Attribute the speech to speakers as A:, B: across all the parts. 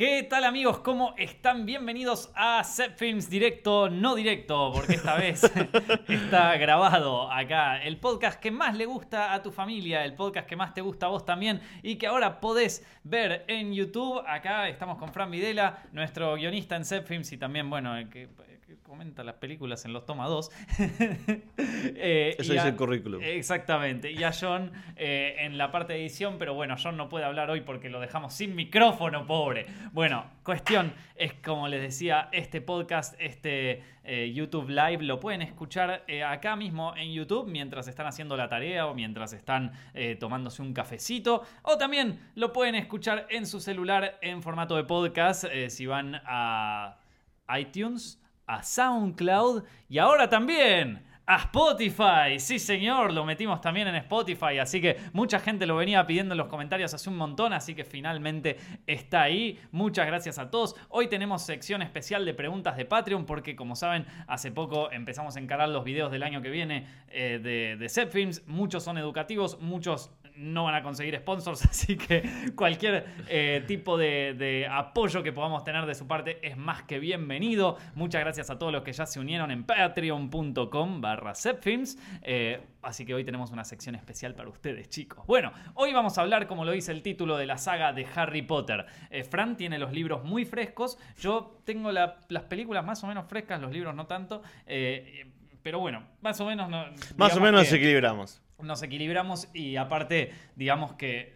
A: ¿Qué tal amigos? ¿Cómo están? Bienvenidos a Set Films Directo, no directo, porque esta vez está grabado acá. El podcast que más le gusta a tu familia, el podcast que más te gusta a vos también y que ahora podés ver en YouTube. Acá estamos con Fran Videla, nuestro guionista en Set Films y también, bueno, el que comenta las películas en los toma 2.
B: Eh, Eso dice el currículum.
A: Exactamente. Y a John eh, en la parte de edición, pero bueno, John no puede hablar hoy porque lo dejamos sin micrófono, pobre. Bueno, cuestión es, como les decía, este podcast, este eh, YouTube Live, lo pueden escuchar acá mismo en YouTube mientras están haciendo la tarea o mientras están tomándose un cafecito. O también lo pueden escuchar en su celular en formato de podcast si van a iTunes a SoundCloud y ahora también a Spotify. Sí, señor, lo metimos también en Spotify, así que mucha gente lo venía pidiendo en los comentarios hace un montón, así que finalmente está ahí. Muchas gracias a todos. Hoy tenemos sección especial de preguntas de Patreon porque como saben, hace poco empezamos a encarar los videos del año que viene eh, de, de Set Films. Muchos son educativos, muchos no van a conseguir sponsors, así que cualquier eh, tipo de, apoyo que podamos tener de su parte es más que bienvenido. Muchas gracias a todos los que ya se unieron en patreon.com barra eh, así que hoy tenemos una sección especial para ustedes, chicos. Bueno, hoy vamos a hablar, como lo dice el título de la saga de Harry Potter. Eh, Fran tiene los libros muy frescos, yo tengo las películas más o menos frescas, los libros no tanto. pero bueno, más o menos...
B: más o menos nos equilibramos
A: nos equilibramos y aparte, digamos que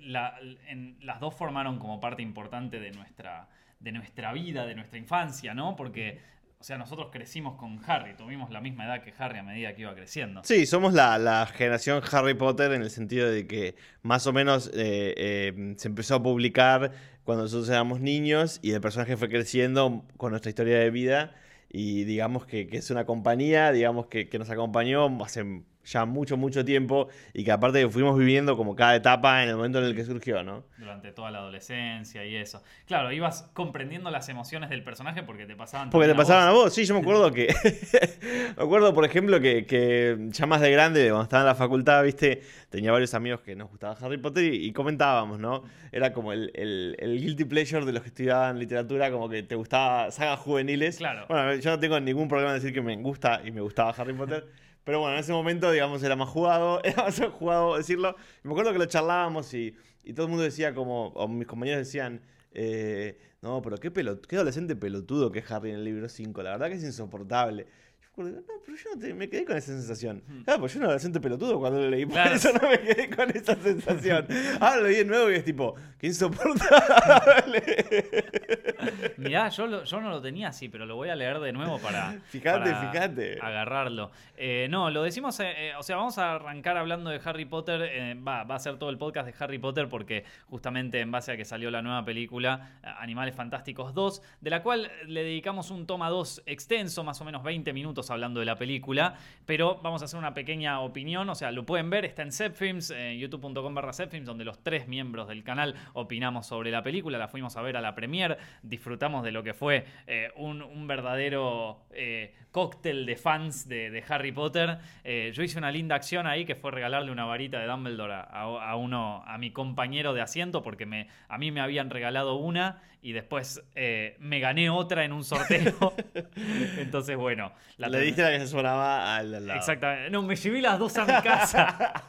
A: las dos formaron como parte importante de nuestra, de nuestra vida, de nuestra infancia, ¿no? Porque, o sea, nosotros crecimos con Harry, tuvimos la misma edad que Harry a medida que iba creciendo.
B: Sí, somos la, generación Harry Potter en el sentido de que más o menos eh, eh, se empezó a publicar cuando nosotros éramos niños y el personaje fue creciendo con nuestra historia de vida y digamos que, es una compañía, digamos que, que nos acompañó hace ya mucho, mucho tiempo y que aparte fuimos viviendo como cada etapa en el momento en el que surgió, ¿no?
A: Durante toda la adolescencia y eso. Claro, ibas comprendiendo las emociones del personaje porque te pasaban.
B: Porque te pasaban a vos. Sí, yo me acuerdo que. me acuerdo, por ejemplo, que, ya más de grande, cuando estaba en la facultad, viste, tenía varios amigos que nos gustaba Harry Potter y, comentábamos, ¿no? Era como el, el, guilty pleasure de los que estudiaban literatura, como que te gustaba sagas juveniles.
A: Claro.
B: Bueno, yo no tengo ningún problema en decir que me gusta y me gustaba Harry Potter. Pero bueno, en ese momento, digamos, era más jugado, era más jugado decirlo. me acuerdo que lo charlábamos y, y todo el mundo decía como, o mis compañeros decían, eh, no, pero qué, qué adolescente pelotudo que es Harry en el libro 5, la verdad que es insoportable no, pero yo no me quedé con esa sensación. Ah, pues yo no era adolescente pelotudo cuando lo leí, por eso no me quedé con esa sensación. Ahora lo leí de nuevo y es tipo, qué insoportable.
A: Mirá, yo, yo no lo tenía así, pero lo voy a leer de nuevo para,
B: fíjate, fíjate.
A: agarrarlo. Eh, no, lo decimos, eh, eh, o sea, vamos a arrancar hablando de Harry Potter, va, va a ser todo el podcast de Harry Potter porque justamente en base a que salió la nueva película Animales Fantásticos 2, de la cual le dedicamos un toma 2 extenso, más o menos 20 minutos hablando de la película, pero vamos a hacer una pequeña opinión, o sea, lo pueden ver, está en Zepfilms, en youtube.com barra Zepfilms, donde los tres miembros del canal opinamos sobre la película, la fuimos a ver a la premier, disfrutamos de lo que fue eh, un, verdadero eh, cóctel de fans de, Harry Potter. Eh, yo hice una linda acción ahí que fue regalarle una varita de Dumbledore a, uno, a mi compañero de asiento, porque a mí me habían regalado una y después me gané otra en un sorteo. Entonces, bueno,
B: la le diste la que se sonaba al, lado.
A: Exactamente. No, me llevé las dos a mi casa.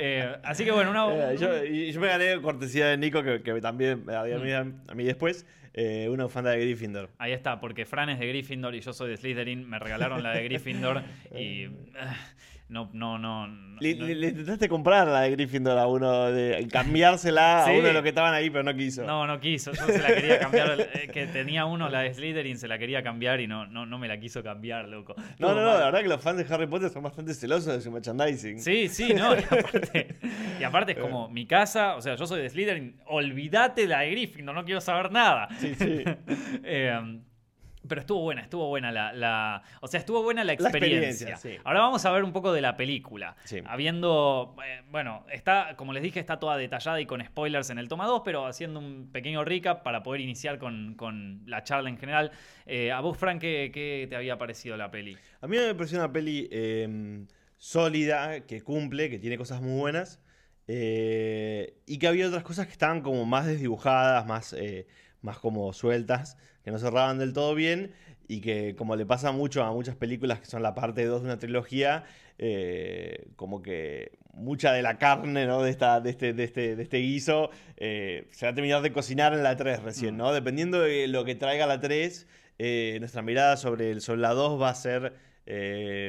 A: Eh, así que bueno, una.
B: Eh, yo, yo, me gané cortesía de Nico, que, que también me había mm. a mí después. Eh, una bufanda de Gryffindor.
A: Ahí está, porque Fran es de Gryffindor y yo soy de Slytherin. Me regalaron la de Gryffindor y no, no, no.
B: Le, intentaste comprar la de Gryffindor a uno, de cambiársela a uno de los que estaban ahí, pero no quiso.
A: No, no quiso. Yo se la quería cambiar. Eh, que tenía uno, la de Slytherin, se la quería cambiar y no, no, no me la quiso cambiar, loco.
B: No, no, no, la verdad que los fans de Harry Potter son bastante celosos de su merchandising.
A: Sí, sí, no. Y aparte, y aparte es como mi casa, o sea, yo soy de Slytherin, olvídate la de Gryffindor, no quiero saber nada.
B: Sí, sí.
A: eh, pero estuvo buena, estuvo buena la, o sea, estuvo buena la experiencia. Ahora vamos a ver un poco de la película. Habiendo, eh, bueno, está, como les dije, está toda detallada y con spoilers en el toma 2, pero haciendo un pequeño recap para poder iniciar con, la charla en general. Eh, a vos, Frank, ¿qué, te había parecido la peli?
B: A mí me pareció una peli em, sólida, que cumple, que tiene cosas muy buenas. Eh, y que había otras cosas que estaban como más desdibujadas, más más como sueltas, que no cerraban del todo bien y que como le pasa mucho a muchas películas que son la parte 2 de una trilogía, eh, como que mucha de la carne ¿no? de, esta, de, este, de, este, de este guiso eh, se va a terminar de cocinar en la 3 recién, ¿no? Dependiendo de lo que traiga la 3, eh, nuestra mirada sobre, el, sobre la 2 va a ser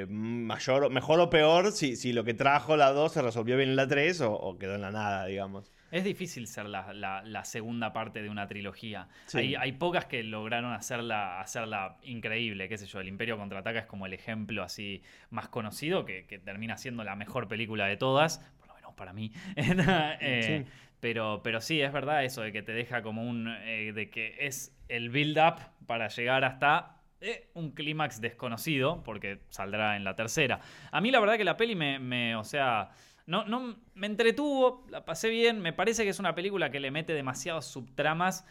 B: mayor, mejor o peor si, si lo que trajo la 2 se resolvió bien en la 3 o, o quedó en la nada, digamos.
A: Es difícil ser la, segunda parte de una trilogía. Hay, pocas que lograron hacerla, hacerla increíble, qué sé yo. El Imperio Contraataca es como el ejemplo así más conocido, que, termina siendo la mejor película de todas, por lo menos para mí. Eh, pero, pero sí, es verdad eso de que te deja como un... Eh, de que es el build-up para llegar hasta eh, un clímax desconocido, porque saldrá en la tercera. A mí la verdad que la peli me, me o sea, no, no me entretuvo, la pasé bien. Me parece que es una película que le mete demasiadas subtramas.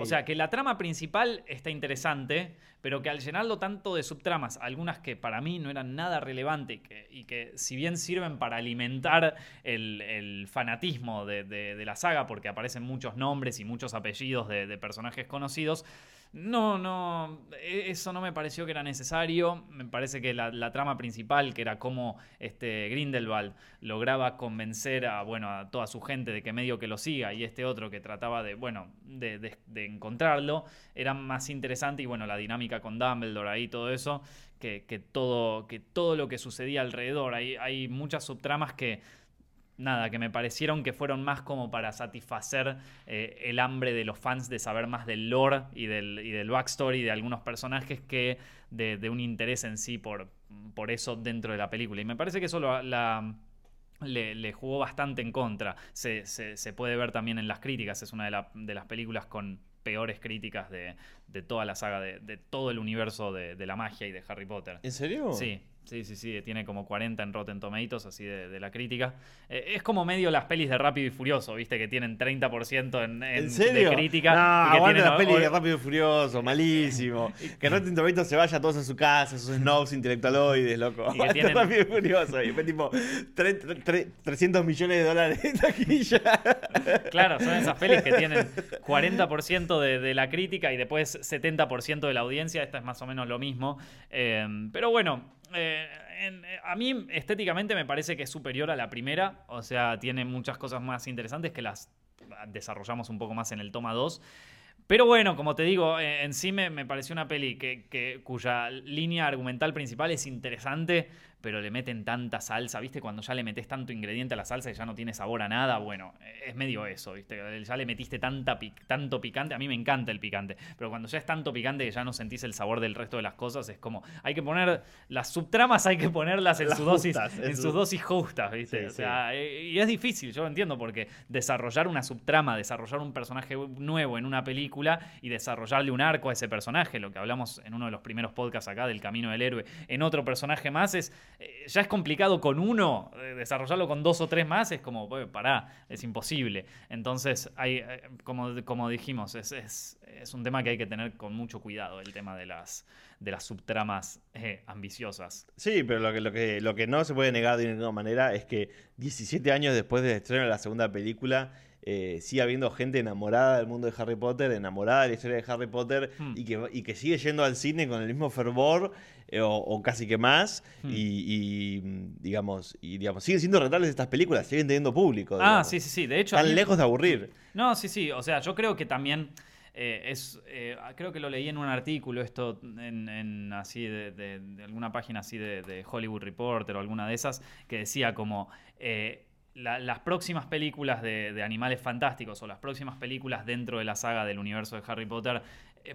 A: O sea, que la trama principal está interesante, pero que al llenarlo tanto de subtramas, algunas que para mí no eran nada relevantes y que, si bien sirven para alimentar el, fanatismo de, la saga, porque aparecen muchos nombres y muchos apellidos de personajes conocidos, no, no, e, eso no me pareció que era necesario. Me parece que la, trama principal, que era cómo este Grindelwald lograba convencer a, bueno, a toda su gente de que medio que lo siga y este otro que trataba de, bueno, de, encontrarlo, era más interesante y bueno, la dinámica con Dumbledore ahí, todo eso, que, todo, que todo lo que sucedía alrededor. Hay, hay muchas subtramas que nada, que me parecieron que fueron más como para satisfacer eh, el hambre de los fans de saber más del lore y del, y del backstory de algunos personajes que de, un interés en sí por, por eso dentro de la película. Y me parece que eso la, le, jugó bastante en contra. Se, se, puede ver también en las críticas, es una de, de las películas con peores críticas de, de toda la saga, de, de todo el universo de, de la magia y de Harry Potter.
B: ¿En serio?
A: Sí, Sí, sí, sí, tiene como 40 en Rotten Tomatoes, así de, la crítica. Eh, es como medio las pelis de Rápido y Furioso, ¿viste? Que tienen 30% en, en,
B: serio?
A: de crítica.
B: No,
A: y
B: que las pelis de Rápido y Furioso, malísimo. que Rotten Tomatoes se vaya todos a su casa, esos snobs intelectualoides, loco. Y que tienen... Rápido y Furioso. Y fue tipo 300 millones de dólares en taquilla.
A: Claro, son esas pelis que tienen 40% de, de, la crítica y después 70% de la audiencia. Esta es más o menos lo mismo. Eh, pero bueno, eh, eh, a mí estéticamente me parece que es superior a la primera, o sea, tiene muchas cosas más interesantes que las desarrollamos un poco más en el toma 2. Pero bueno, como te digo, eh, en sí me, pareció una peli que, cuya línea argumental principal es interesante, pero le meten tanta salsa, ¿viste? Cuando ya le metes tanto ingrediente a la salsa y ya no tiene sabor a nada, bueno, es medio eso, ¿viste? Ya le metiste tanta tanto picante, a mí me encanta el picante, pero cuando ya es tanto picante que ya no sentís el sabor del resto de las cosas, es como, hay que poner, las subtramas hay que ponerlas en, su dosis, en sus dosis justas, ¿viste? o sea, eh, y es difícil, yo lo entiendo, porque desarrollar una subtrama, desarrollar un personaje nuevo en una película y desarrollarle un arco a ese personaje, lo que hablamos en uno de los primeros podcasts acá del Camino del Héroe, en otro personaje más es eh, ya es complicado con uno, eh, desarrollarlo con dos o tres más es como, pará, es imposible. Entonces, hay, eh, como, como dijimos, es, es, un tema que hay que tener con mucho cuidado, el tema de las, de las subtramas ambiciosas.
B: Sí, pero lo que, lo, que, lo que no se puede negar de ninguna manera es que 17 años después del estreno de la segunda película, eh, sigue habiendo gente enamorada del mundo de Harry Potter, enamorada de la historia de Harry Potter hmm. y, que, y que sigue yendo al cine con el mismo fervor eh, o, casi que más hmm. y, digamos y digamos siguen siendo rentables estas películas, siguen teniendo público.
A: Ah, sí, sí, sí, de hecho.
B: Lejos de aburrir.
A: No, sí, sí, o sea, yo creo que también... Eh, es, creo que lo leí en un artículo, esto en, así de, alguna página así de, Hollywood Reporter o alguna de esas, que decía como las próximas películas de, Animales Fantásticos o las próximas películas dentro de la saga del universo de Harry Potter eh,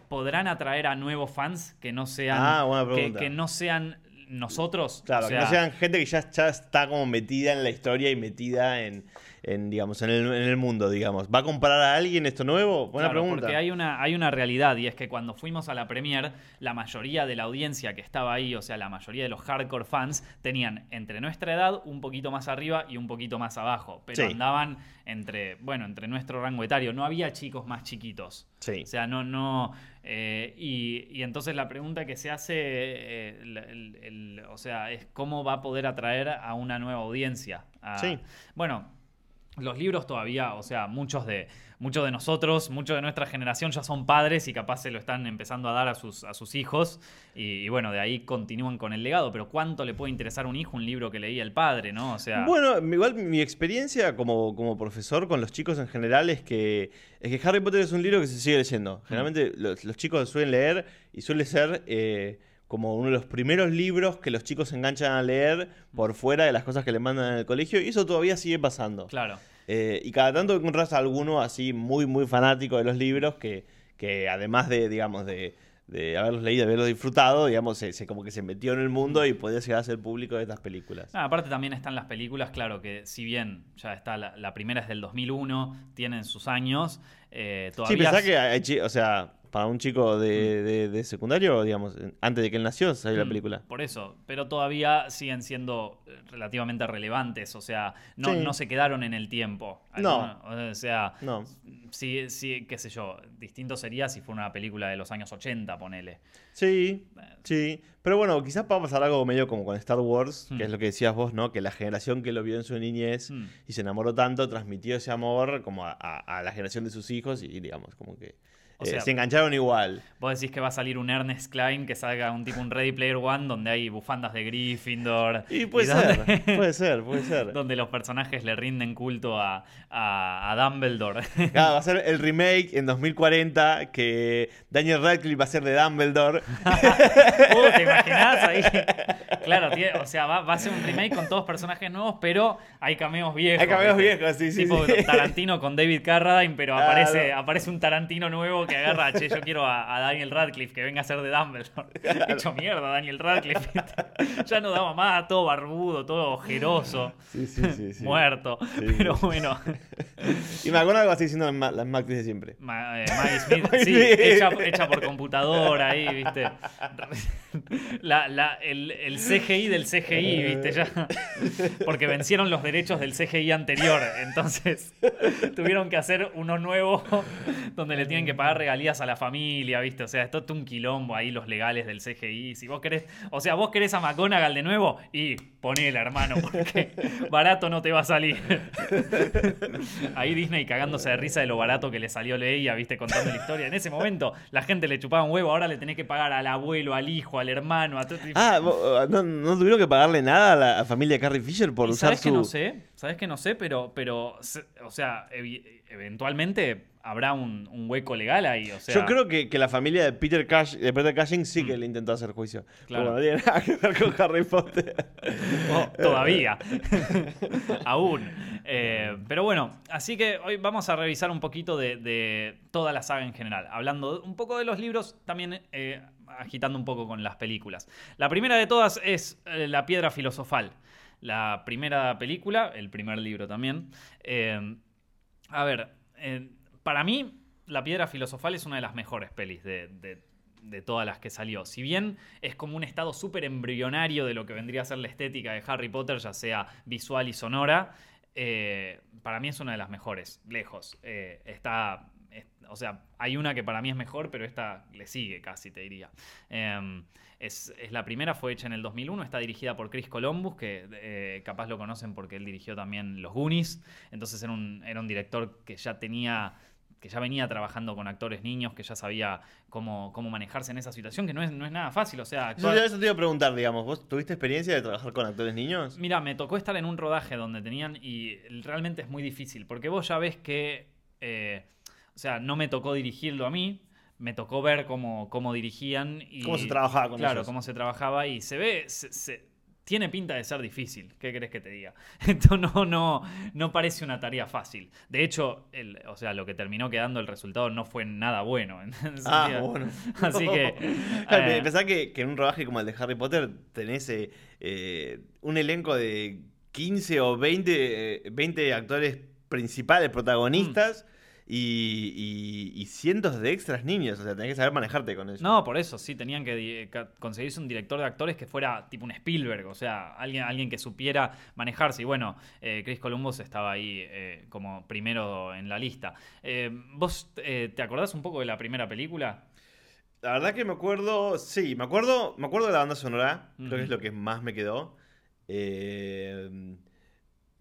A: podrán atraer a nuevos fans que no sean
B: ah,
A: que, no sean nosotros.
B: Claro, que no sean gente que ya, está como metida en la historia y metida en, digamos, en el, mundo, digamos. ¿Va a comprar a alguien esto nuevo? Buena pregunta.
A: Porque hay una, hay una realidad y es que cuando fuimos a la premier, la mayoría de la audiencia que estaba ahí, o sea, la mayoría de los hardcore fans, tenían entre nuestra edad un poquito más arriba y un poquito más abajo. Pero andaban entre, bueno, entre nuestro rango etario. No había chicos más chiquitos.
B: Sí.
A: O sea, no, no. Eh, y, entonces la pregunta que se hace, eh, o sea, es cómo va a poder atraer a una nueva audiencia.
B: sí.
A: Bueno, los libros todavía, o sea, muchos de, muchos de nosotros, muchos de nuestra generación ya son padres y capaz se lo están empezando a dar a sus, a sus hijos. Y, y bueno, de ahí continúan con el legado. Pero ¿cuánto le puede interesar a un hijo un libro que leía el padre, no? O sea.
B: Bueno, igual mi experiencia como, como profesor con los chicos en general es que, es que Harry Potter es un libro que se sigue leyendo.
A: Mm.
B: Generalmente los, los chicos suelen leer y suele ser eh, como uno de los primeros libros que los chicos se enganchan a leer por fuera de las cosas que le mandan en el colegio y eso todavía sigue pasando.
A: Claro.
B: Eh, y cada tanto encontrás a alguno así muy, muy fanático de los libros que, que además de, digamos, de, de haberlos leído, de haberlos disfrutado, digamos, se, se- como que se metió en el mundo y podía llegar a ser público de estas películas.
A: Ah, aparte también están las películas, claro, que si bien ya está, la, la primera es del 2001, tienen sus años, eh,
B: Sí,
A: todavía...
B: pensá que hay, o sea, para un chico de, de- de secundario, digamos, antes de que él nació, salió la
A: Mm,
B: película.
A: Por eso, pero todavía siguen siendo eh, relativamente relevantes, o sea, no,
B: Sí.
A: no se quedaron en el tiempo.
B: No.
A: O sea,
B: No.
A: sí, sí, qué sé yo, distinto sería si fuera una película de los años 80, ponele.
B: Sí, sí. Pero bueno, quizás va a pasar algo medio como con Star Wars,
A: Mm.
B: que es lo que decías vos, ¿no? Que la generación que lo vio en su niñez
A: Mm.
B: y se enamoró tanto, transmitió ese amor como a, a- a la generación de sus hijos y, digamos, como que
A: O
B: eh, se engancharon igual.
A: Vos decís que va a salir un Ernest Klein que salga un tipo un Ready Player One donde hay bufandas de Gryffindor.
B: Y puede ser, puede ser, puede ser.
A: donde los personajes le rinden culto a, a, a Dumbledore.
B: Claro, va a ser el remake en 2040 que Daniel Radcliffe va a ser de Dumbledore.
A: Uh, ¿Te imaginás ahí? Claro, tiene- o sea, va, va a ser un remake con todos personajes nuevos, pero hay cameos viejos.
B: Hay cameos
A: ¿viste?
B: viejos, sí, sí,
A: Tipo
B: sí.
A: Tarantino con David Carradine, pero aparece, aparece un Tarantino nuevo que agarra, che, yo quiero a, a Daniel Radcliffe que venga a ser de Dumbledore. Hecho mierda, Daniel Radcliffe. ya no daba más, todo barbudo, todo ojeroso.
B: Sí, sí, sí. sí.
A: Muerto.
B: Sí,
A: pero bueno.
B: Y me acuerdo algo así diciendo las Macris de siempre.
A: Ma- eh, Maggie Smith, sí, hecha por computadora ahí, ¿viste? La, la- el, el CGI del CGI, ¿viste? Ya, porque vencieron los derechos del CGI anterior, entonces tuvieron que hacer uno nuevo donde le tienen que pagar regalías a la familia, ¿viste? O sea, esto es un quilombo ahí, los legales del CGI. Si vos querés, o sea, vos querés a McGonagall de nuevo y ponela, hermano, porque barato no te va a salir. Ahí Disney cagándose de risa de lo barato que le salió Leia, viste, contando la historia. En ese momento la gente le chupaba un huevo, ahora le tenés que pagar al abuelo, al hijo, al hermano, a todo.
B: Ah, vo- ¿no, no tuvieron que pagarle nada a la familia Carrie Fisher por
A: ¿Y
B: usar
A: ¿Sabes
B: su...
A: que no sé? ¿Sabes que no sé? Pero, pero o sea, eventualmente habrá un, un hueco legal ahí. O sea,
B: Yo creo que, que la familia de Peter, Cash, de Peter Cushing sí que le intentó hacer juicio.
A: Mm. Claro.
B: No tiene nada que ver con Harry Potter.
A: Oh, todavía. Aún. Eh, pero bueno, así que hoy vamos a revisar un poquito de, de toda la saga en general. Hablando un poco de los libros, también eh, agitando un poco con las películas. La primera de todas es eh, La Piedra Filosofal. La primera película, el primer libro también. Eh, a ver, eh, para mí, La Piedra Filosofal es una de las mejores pelis de, todas las que salió. Si bien es como un estado súper embrionario de lo que vendría a ser la estética de Harry Potter, ya sea visual y sonora, para mí es una de las mejores, lejos. Está. Es- o sea, hay una que para mí es mejor, pero esta le sigue casi, te diría. Eh, es, es la primera, fue hecha en el 2001, está dirigida por Chris Columbus, que eh, capaz lo conocen porque él dirigió también Los Goonies. Entonces era un, era un director que ya tenía que ya venía trabajando con actores niños, que ya sabía cómo, cómo manejarse en esa situación, que no es, no es nada fácil. O sea,
B: Eso,
A: actuar-
B: eso te iba a preguntar, digamos. ¿Vos tuviste experiencia de trabajar con actores niños?
A: Mira, me tocó estar en un rodaje donde tenían y realmente es muy difícil, porque vos ya ves que, eh, o sea, no me tocó dirigirlo a mí, me tocó ver cómo, cómo dirigían y...
B: ¿Cómo se trabajaba con
A: Claro,
B: ellos?
A: cómo se trabajaba y se ve, se- se- tiene pinta de ser difícil, ¿qué querés que te diga? Esto no, no, no parece una tarea fácil. De hecho, el, o sea, lo que terminó quedando el resultado no fue nada bueno.
B: Ah, bueno.
A: Así que...
B: Claro,
A: eh,
B: Pensá que, que en un rodaje como el de Harry Potter tenés eh, eh, un elenco de 15 o 20, eh, 20 actores principales, protagonistas, y, y- y cientos de extras niños. O sea, tenés que saber manejarte con eso.
A: No, por eso, sí, tenían que conseguirse un director de actores que fuera tipo un Spielberg, o sea, alguien, alguien que supiera manejarse. Y bueno, eh, Chris Columbus estaba ahí eh, como primero en la lista. Eh, ¿Vos te acordás un poco de la primera película?
B: La verdad que me acuerdo, sí, me acuerdo, me acuerdo de la banda sonora, creo que es lo que más me quedó. Eh,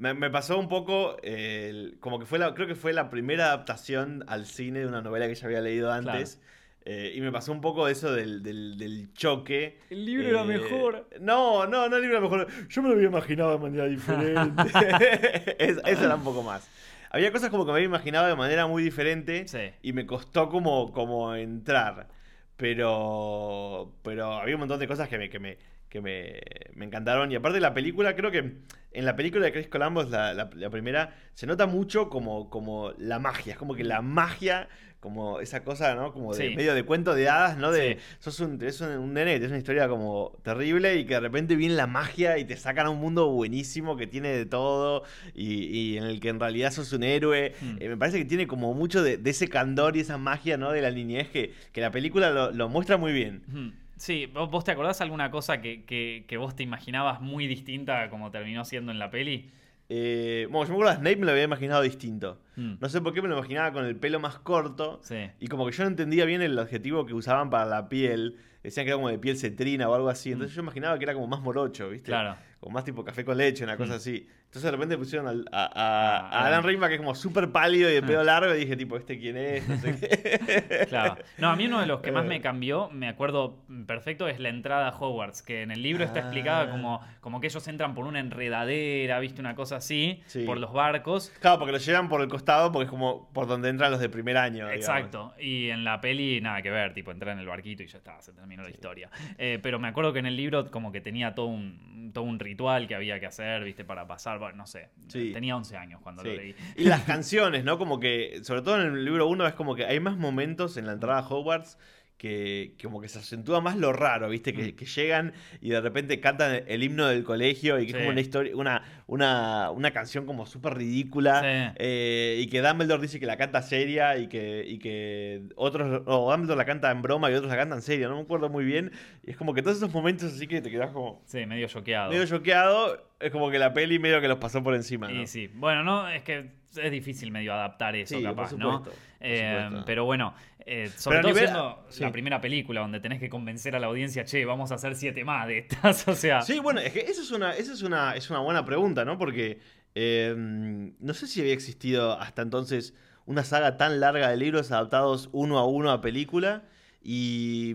B: Me, me pasó un poco, eh, como que fue la, creo que fue la primera adaptación al cine de una novela que ya había leído antes. Eh, y me pasó un poco eso del, del- del choque.
A: El libro era mejor.
B: No, no, no el libro era mejor. Yo me lo había imaginado de manera diferente. Es- eso era un poco más. Había cosas como que me había imaginado de manera muy diferente
A: Sí.
B: y me costó como, como entrar. Pero, pero había un montón de cosas que me, que me, que me, me encantaron. Y aparte la película, creo que en la película de Chris Columbus, la, la- la primera, se nota mucho como, como la magia. Es como que la magia, como esa cosa, ¿no? Como de
A: Sí.
B: medio de cuento de hadas, ¿no? De,
A: Sí.
B: sos un, es un, un nene, es una historia como terrible y que de repente viene la magia y te sacan a un mundo buenísimo que tiene de todo y, y en el que en realidad sos un héroe.
A: Hmm.
B: Eh, me parece que tiene como mucho de, de ese candor y esa magia, ¿no? De la niñez que, que la película lo, lo muestra muy bien.
A: Ujú. Sí, ¿vos te acordás alguna cosa que, que- que vos te imaginabas muy distinta a como terminó siendo en la peli?
B: Eh, bueno, yo me acuerdo a Snape me lo había imaginado distinto.
A: Mm.
B: No sé por qué me lo imaginaba con el pelo más corto.
A: Sí.
B: Y como que yo no entendía bien el adjetivo que usaban para la piel. Decían que era como de piel cetrina o algo así. Entonces yo imaginaba que era como más morocho, ¿viste?
A: Mm. Claro.
B: Como más tipo café con leche, una cosa
A: Mm.
B: así. Entonces de repente pusieron al- a, a-
A: Ah,
B: a Alan
A: Alan.
B: Rickman, que es como súper pálido y de pelo largo, y dije, tipo, ¿este quién es? No sé qué.
A: Claro. No, a mí uno de los que más
B: Eh.
A: me cambió, me acuerdo perfecto, es la entrada a Hogwarts, que en el libro está explicada
B: Ah.
A: como, como que ellos entran por una enredadera, viste, una cosa así,
B: Sí.
A: por los barcos.
B: Claro, porque lo llevan por el costado porque es como por donde entran los de primer año. digamos.
A: Exacto. Y en la peli nada que ver, tipo entrar en el barquito y ya está, se terminó la historia. Eh, pero me acuerdo que en el libro como que tenía todo un, todo un ritual que había que hacer, viste, para pasar, bueno, no sé.
B: Sí.
A: Tenía 11 años cuando lo leí.
B: Y las canciones, ¿no? Como que, sobre todo en el libro 1, es como que hay más momentos en la entrada a Hogwarts que, que como que se acentúa más lo raro, ¿viste? Que,
A: Mm.
B: que llegan y de repente cantan el himno del colegio y que
A: Sí.
B: es como una historia, una, una, una canción como súper ridícula.
A: Sí.
B: eh, y que Dumbledore dice que la canta seria y que, y que otros, o Dumbledore la canta en broma y otros la cantan seria, no me acuerdo muy bien. Y es como que todos esos momentos así que te quedas como
A: Sí, medio choqueado.
B: medio choqueado, es como que la peli medio que los pasó por encima, ¿no?
A: Y sí, bueno, no, es que es difícil medio adaptar eso,
B: Sí,
A: capaz,
B: por
A: ¿no?
B: por
A: Eh, pero bueno, eh, sobre
B: Pero
A: todo
B: nivel-
A: siendo
B: sí.
A: la primera película donde tenés que convencer a la audiencia, che, vamos a hacer siete más de estas, o sea.
B: Sí, bueno, es que esa es una, esa es una, es una buena pregunta, ¿no? Porque eh, no sé si había existido hasta entonces una saga tan larga de libros adaptados uno a uno a película. Y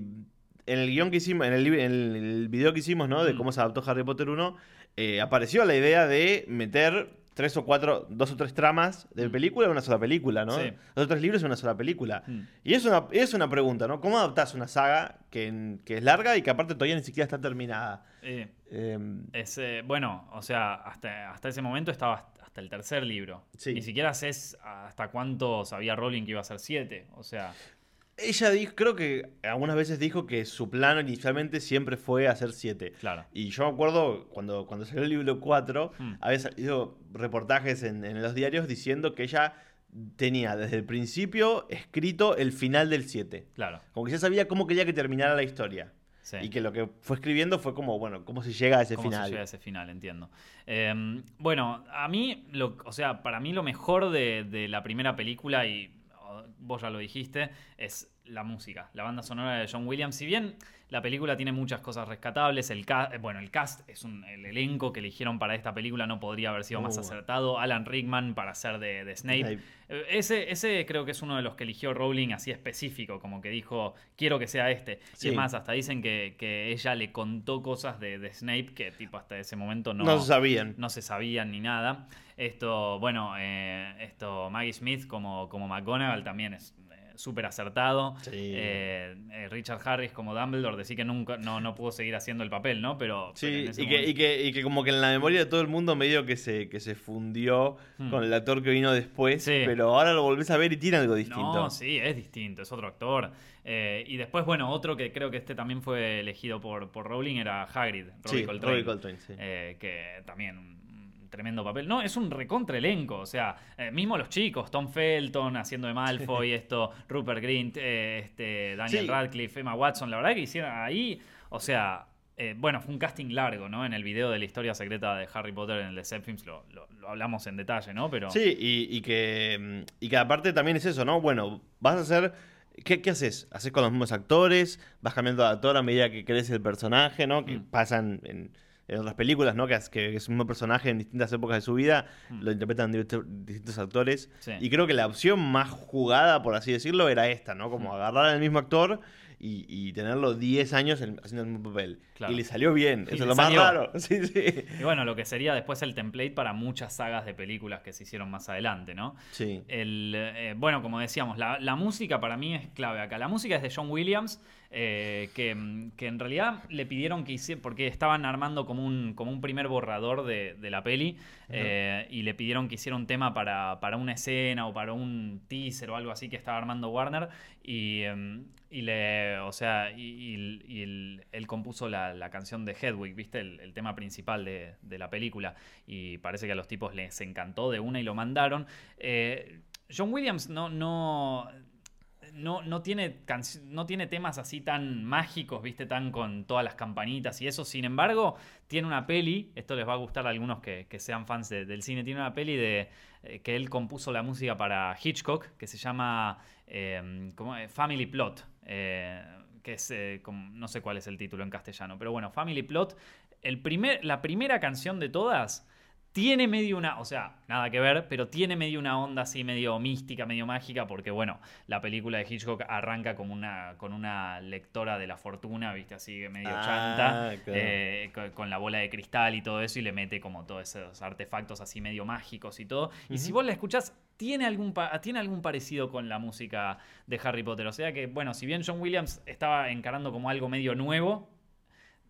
B: en el guion que hicimos, en el, lib- en el video que hicimos, ¿no? De
A: Mm.
B: cómo se adaptó Harry Potter 1, eh, apareció la idea de meter tres o cuatro, dos o tres tramas de
A: Mm.
B: película en una sola película, ¿no?
A: Sí.
B: Dos o tres libros en una sola película.
A: Mm.
B: Y es una, es una pregunta, ¿no? ¿Cómo adaptás una saga que, que es larga y que aparte todavía ni siquiera está terminada?
A: Eh,
B: Em,
A: es, eh, bueno, o sea, hasta, hasta ese momento estaba hasta- el tercer libro.
B: Sí.
A: Ni siquiera sé hasta cuánto sabía Rowling que iba a ser siete. O sea,
B: Ella dijo, creo que algunas veces dijo que su plan inicialmente siempre fue hacer siete.
A: claro.
B: Y yo me acuerdo cuando, cuando salió el libro 4,
A: Hmm.
B: había salido reportajes en, en los diarios diciendo que ella tenía desde el principio escrito el final del 7.
A: Claro.
B: Como que ya sabía cómo quería que terminara la historia.
A: Sí.
B: Y que lo que fue escribiendo fue como, bueno, cómo se llega a ese
A: ¿Cómo
B: final.
A: se llega a ese final? Entiendo. Eh, bueno, a mí, lo, o sea, para mí lo mejor de, de la primera película, y vos ya lo dijiste, es la música, la banda sonora de John Williams. Si bien la película tiene muchas cosas rescatables, el cast, bueno, el cast es un, el elenco que eligieron para esta película no podría haber sido más acertado. Alan Rickman para ser de, de Snape.
B: Snape.
A: Eh, Ese, ese creo que es uno de los que eligió Rowling así específico, como que dijo, quiero que sea este.
B: Sí.
A: Y es más, hasta dicen que, que ella le contó cosas de, de Snape que tipo hasta ese momento no,
B: No, se sabían.
A: no se sabían ni nada. Esto, bueno, eh, esto Maggie Smith como, como McGonagall también es súper acertado.
B: Sí.
A: Eh, eh, Richard Harris como Dumbledore, decía que nunca no, no pudo seguir haciendo el papel, ¿no? Pero, pero
B: Sí,
A: ese
B: y que, y, que, y que como que en la memoria de todo el mundo medio que se, que se fundió
A: Hmm.
B: con el actor que vino después,
A: Sí.
B: pero ahora lo volvés a ver y tiene algo distinto.
A: No, sí, es distinto, es otro actor. Eh, y después, bueno, otro que creo que este también fue elegido por, por Rowling era Hagrid, Robbie
B: sí,
A: Coltrane.
B: Robbie Coltrane, sí.
A: Eh, que también tremendo papel. No, es un recontra elenco. O sea, eh, mismo los chicos, Tom Felton haciendo de Malfoy, esto, Rupert Grint, eh, este, Daniel
B: Sí.
A: Radcliffe, Emma Watson. La verdad que hicieron ahí, o sea, eh, bueno, fue un casting largo, ¿no? En el video de la historia secreta de Harry Potter en el de Set Films lo, lo- lo hablamos en detalle, ¿no? Pero
B: Sí, y, y que, mm, y que aparte también es eso, ¿no? Bueno, vas a hacer... ¿Qué, qué haces? ¿Haces con los mismos actores? ¿Vas cambiando de actor a medida que crece el personaje, ¿no? Que
A: Mm.
B: pasan en, en otras películas, ¿no? Que es, que es un mismo personaje en distintas épocas de su vida,
A: Mm.
B: lo interpretan distintos, actores.
A: Sí.
B: Y creo que la opción más jugada, por así decirlo, era esta, ¿no? Como
A: Mm.
B: agarrar al mismo actor y, y tenerlo 10 años en- haciendo el mismo papel.
A: Claro.
B: Y le salió bien,
A: Y
B: eso es lo más raro. Sí, sí.
A: Y bueno, lo que sería después el template para muchas sagas de películas que se hicieron más adelante, ¿no?
B: Sí.
A: El, eh, bueno, como decíamos, la, la música para mí es clave acá. La música es de John Williams, eh, que, mm, que en realidad le pidieron que hiciera, porque estaban armando como un, como un primer borrador de, de la peli, eh, y le pidieron que hiciera un tema para, para una escena o para un teaser o algo así que estaba armando Warner, y, em, y le, o sea, y, y- y él, él compuso la, la canción de Hedwig, ¿viste? El, el tema principal de, de la película, y parece que a los tipos les encantó de una y lo mandaron. Eh, John Williams no, no, no, no, tiene no tiene temas así tan mágicos, ¿viste? Tan con todas las campanitas y eso. Sin embargo, tiene una peli, esto les va a gustar a algunos que, que sean fans de- del cine, tiene una peli de eh, que él compuso la música para Hitchcock, que se llama ¿cómo es? Family Plot. eh, que es, eh, como- no sé cuál es el título en castellano, pero bueno, Family Plot, el primer, la primera canción de todas tiene medio una, o sea, nada que ver, pero tiene medio una onda así medio mística, medio mágica, porque bueno, la película de Hitchcock arranca como una, con una lectora de la fortuna, viste, así medio
B: Ah,
A: chanta,
B: claro.
A: eh, co- con, la bola de cristal y todo eso, y le mete como todos esos artefactos así medio mágicos y todo. Y si vos la escuchás, tiene algún, tiene algún parecido con la música de Harry Potter. O sea que, bueno, si bien John Williams estaba encarando como algo medio nuevo,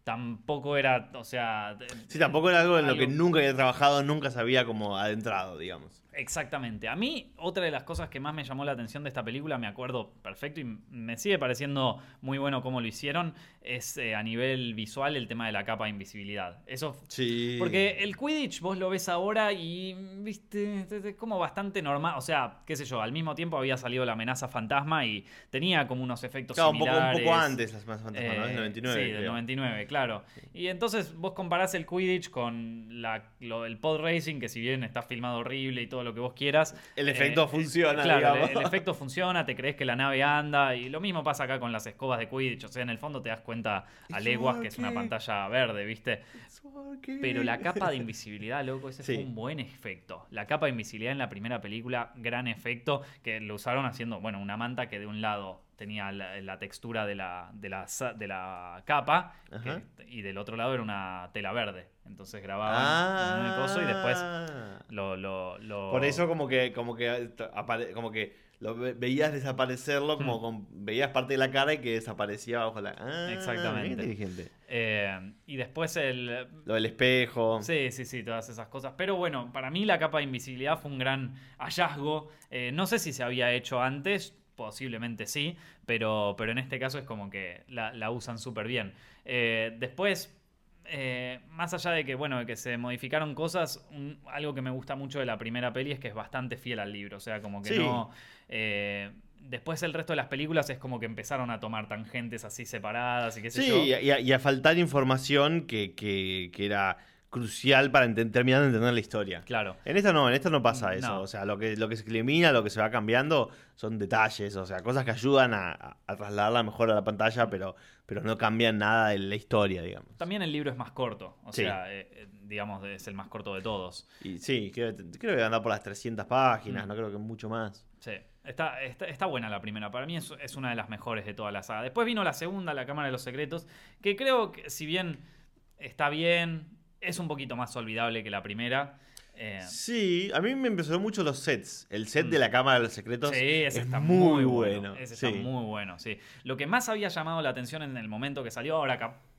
A: tampoco era, o sea...
B: Sí, tampoco era algo en lo que nunca había trabajado, nunca se había como adentrado, digamos.
A: Exactamente. A mí, otra de las cosas que más me llamó la atención de esta película, me acuerdo perfecto y me sigue pareciendo muy bueno cómo lo hicieron, es eh, a nivel visual el tema de la capa de invisibilidad. Eso.
B: Sí.
A: Porque el Quidditch vos lo ves ahora y, viste, es- como bastante normal. O sea, qué sé yo, al mismo tiempo había salido la amenaza fantasma y tenía como unos efectos
B: Claro, un poco, un poco antes las más fantasmas, ¿no? Es
A: Eh,
B: 99.
A: Sí, del
B: creo.
A: 99, claro. Y entonces vos comparás el Quidditch con la, lo- el pod racing, que si bien está filmado horrible y todo lo que vos quieras.
B: El efecto
A: eh,
B: funciona,
A: Claro,
B: digamos.
A: el, el efecto funciona, te crees que la nave anda. Y lo mismo pasa acá con las escobas de Quidditch. O sea, en el fondo te das cuenta a leguas que es una pantalla verde, ¿viste? Pero la capa de invisibilidad, loco, ese
B: Sí.
A: fue un buen efecto. La capa de invisibilidad en la primera película, gran efecto, que lo usaron haciendo, bueno, una manta que de un lado tenía la, la textura de la, de la, de la capa que- y del otro lado era una tela verde. Entonces grababan
B: Ah.
A: en un coso y después lo... lo, lo-
B: Por eso como que, como que, apare- como que lo ve- veías desaparecerlo, como
A: Hmm.
B: con- veías parte de la cara y que desaparecía bajo la... Ah,
A: Exactamente.
B: qué inteligente.
A: eh, y después el,
B: Lo del espejo.
A: Sí, sí, sí, todas esas cosas. Pero bueno, para mí la capa de invisibilidad fue un gran hallazgo. Eh, no sé si se había hecho antes, posiblemente sí, pero, pero en este caso es como que la, la usan súper bien. Eh, después, eh, más allá de que, bueno, de que se modificaron cosas, un- algo que me gusta mucho de la primera peli es que es bastante fiel al libro. O sea, como que
B: Sí.
A: no... eh, Después el resto de las películas es como que empezaron a tomar tangentes así separadas y qué sé
B: Sí,
A: yo.
B: y a, y y a faltar información que, que- que era crucial para terminar de entender la historia.
A: Claro.
B: En esta no, en esta no pasa
A: No.
B: eso. O sea, lo que, lo que se elimina, lo que se va cambiando son detalles, o sea, cosas que ayudan a, trasladarla mejor a la pantalla, pero, pero no cambian nada de la historia, digamos.
A: También el libro es más corto, o
B: Sí.
A: sea, eh, eh, digamos, es el más corto de todos.
B: Y sí, creo, creo que anda por las 300 páginas,
A: Mm.
B: no creo que mucho más.
A: Sí, está, está, está buena la primera, para mí es, es una de las mejores de toda la saga. Después vino la segunda, La Cámara de los Secretos, que creo que si bien está bien, es un poquito más olvidable que la primera. eh,
B: Sí, a mí me impresionó mucho los sets. El set
A: Mm.
B: de la Cámara de los Secretos
A: Sí, ese
B: es
A: está
B: muy
A: muy
B: bueno.
A: Ese está muy bueno, sí. Lo que más había llamado la atención en el momento que salió, ahora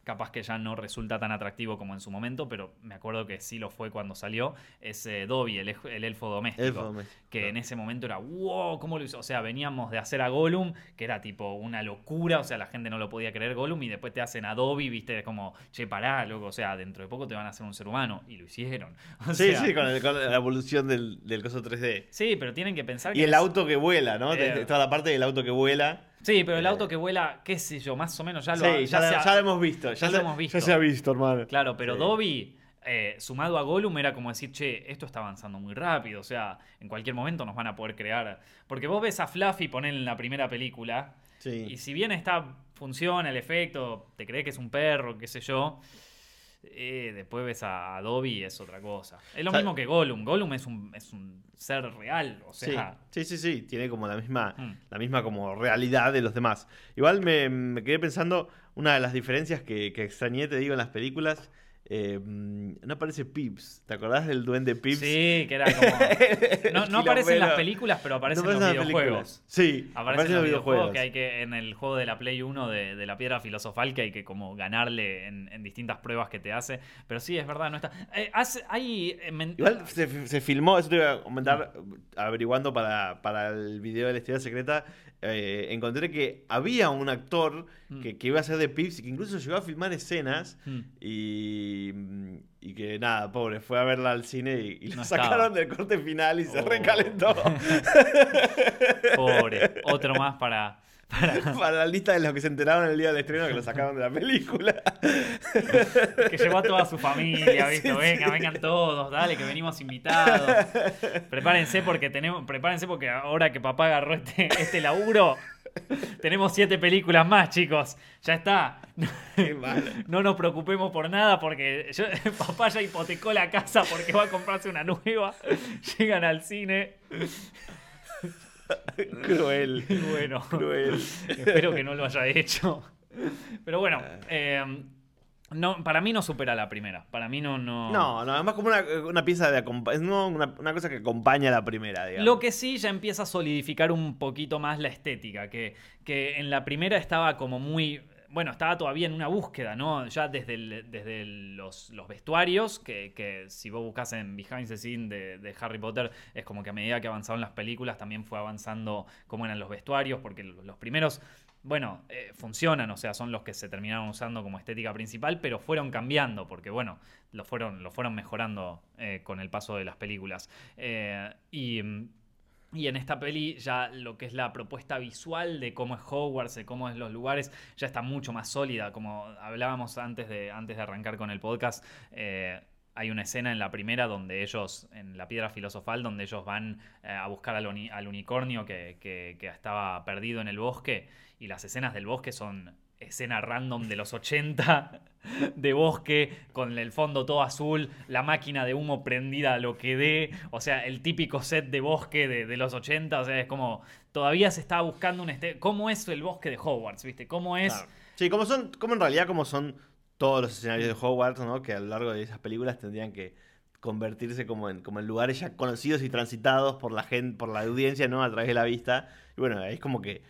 A: capaz que ya no resulta tan atractivo como en su momento, pero me acuerdo que sí lo fue cuando salió, es eh, Dobby, el, el elfo doméstico.
B: Elfo doméstico.
A: que en ese momento era wow, ¿cómo lo hizo? O sea, veníamos de hacer a Gollum, que era tipo una locura, o sea, la gente no lo podía creer Gollum, y después te hacen a Dobby, viste, como, che, pará, loco, o sea, dentro de poco te van a hacer un ser humano, y lo hicieron. O
B: Sí,
A: sea,
B: sí, con, el- con la evolución del, del coso 3D.
A: Sí, pero tienen que pensar que.
B: Y el
A: es-
B: auto que vuela, ¿no?
A: Eh.
B: Toda la parte del auto que vuela.
A: Sí, pero el
B: Eh.
A: auto que vuela, qué sé yo, más o menos ya lo,
B: sí, ya, ya, ya lo hemos visto. Ya,
A: lo hemos visto.
B: Ya se ha visto, hermano.
A: Claro, pero
B: Sí.
A: Dobby, eh, sumado a Gollum, era como decir, che, esto está avanzando muy rápido. O sea, en cualquier momento nos van a poder crear. Porque vos ves a Fluffy poner en la primera película.
B: Sí.
A: Y si bien está, funciona el efecto, te crees que es un perro, qué sé yo. Eh, después ves a, a Dobby y es otra cosa. Es lo
B: O sea-
A: mismo que Gollum. Gollum es un, es un ser real, o
B: Sí,
A: sea...
B: sí, sí, sí, tiene como la misma,
A: Mm.
B: la misma como realidad de los demás. Igual me, me quedé pensando, una de las diferencias que, que extrañé, te digo, en las películas, eh, mm, no aparece Pips. ¿Te acordás del duende Pips?
A: Sí, que era como... No, no aparece en las películas, pero aparece
B: No
A: en los videojuegos.
B: Sí,
A: Aparece en los videojuegos que hay que, en el juego de la Play 1 de, de la piedra filosofal, que hay que como ganarle en, en distintas pruebas que te hace. Pero sí, es verdad, no está. Eh, hace- hay. eh,
B: Igual se, se filmó, eso te iba a comentar, averiguando para, para el video de la historia secreta, eh, encontré que había un actor
A: Mm.
B: que, que iba a ser de Pips y que incluso llegó a filmar escenas
A: Mm.
B: y, y que nada, pobre, fue a verla al cine y, y la
A: No
B: sacaron del corte final y se
A: Oh.
B: recalentó
A: Pobre. Otro más para. para
B: para la lista de los que se enteraron el día del estreno que lo sacaron de la película.
A: que llevó a toda su familia, ¿viste?
B: Sí,
A: Venga,
B: sí.
A: vengan todos, dale, que venimos invitados. Prepárense porque tenemos. Prepárense porque ahora que papá agarró este, este laburo. Tenemos siete películas más, chicos. Ya está. No nos preocupemos por nada porque yo- papá ya hipotecó la casa porque va a comprarse una nueva. Llegan al cine.
B: Cruel.
A: Bueno,
B: Cruel.
A: espero que no lo haya hecho. Pero bueno, eh, no, para mí no supera la primera. Para mí no. No,
B: No, no, además como una, una pieza de acompa- no, una, una cosa que acompaña a la primera, digamos.
A: Lo que sí ya empieza a solidificar un poquito más la estética, que, que en la primera estaba como muy... Bueno, estaba todavía en una búsqueda, ¿no? Ya desde, el- desde el- los, los vestuarios, que, que si vos buscas en Behind the Scene de, de Harry Potter, es como que a medida que avanzaban las películas también fue avanzando cómo eran los vestuarios, porque los primeros, bueno, eh, funcionan, o sea, son los que se terminaron usando como estética principal, pero fueron cambiando, porque bueno, lo fueron, lo fueron mejorando eh, con el paso de las películas. Eh, y, y en esta peli ya lo que es la propuesta visual de cómo es Hogwarts, de cómo es los lugares, ya está mucho más sólida. Como hablábamos antes de, antes de arrancar con el podcast, eh, hay una escena en la primera donde ellos, en la piedra filosofal, donde ellos van a buscar al, al unicornio que, que- que estaba perdido en el bosque. Y las escenas del bosque son escena random de los 80 de bosque con el fondo todo azul, la máquina de humo prendida a lo que dé, o sea, el típico set de bosque de, los 80, o sea, es como todavía se está buscando un este cómo es el bosque de Hogwarts, ¿viste? ¿Cómo es?
B: Sí, como son, como en realidad como son todos los escenarios de Hogwarts, ¿no? Que a lo largo de esas películas tendrían que convertirse como en, como en lugares ya conocidos y transitados por la gente, por la audiencia, ¿no? A través de la vista. Y bueno, es como que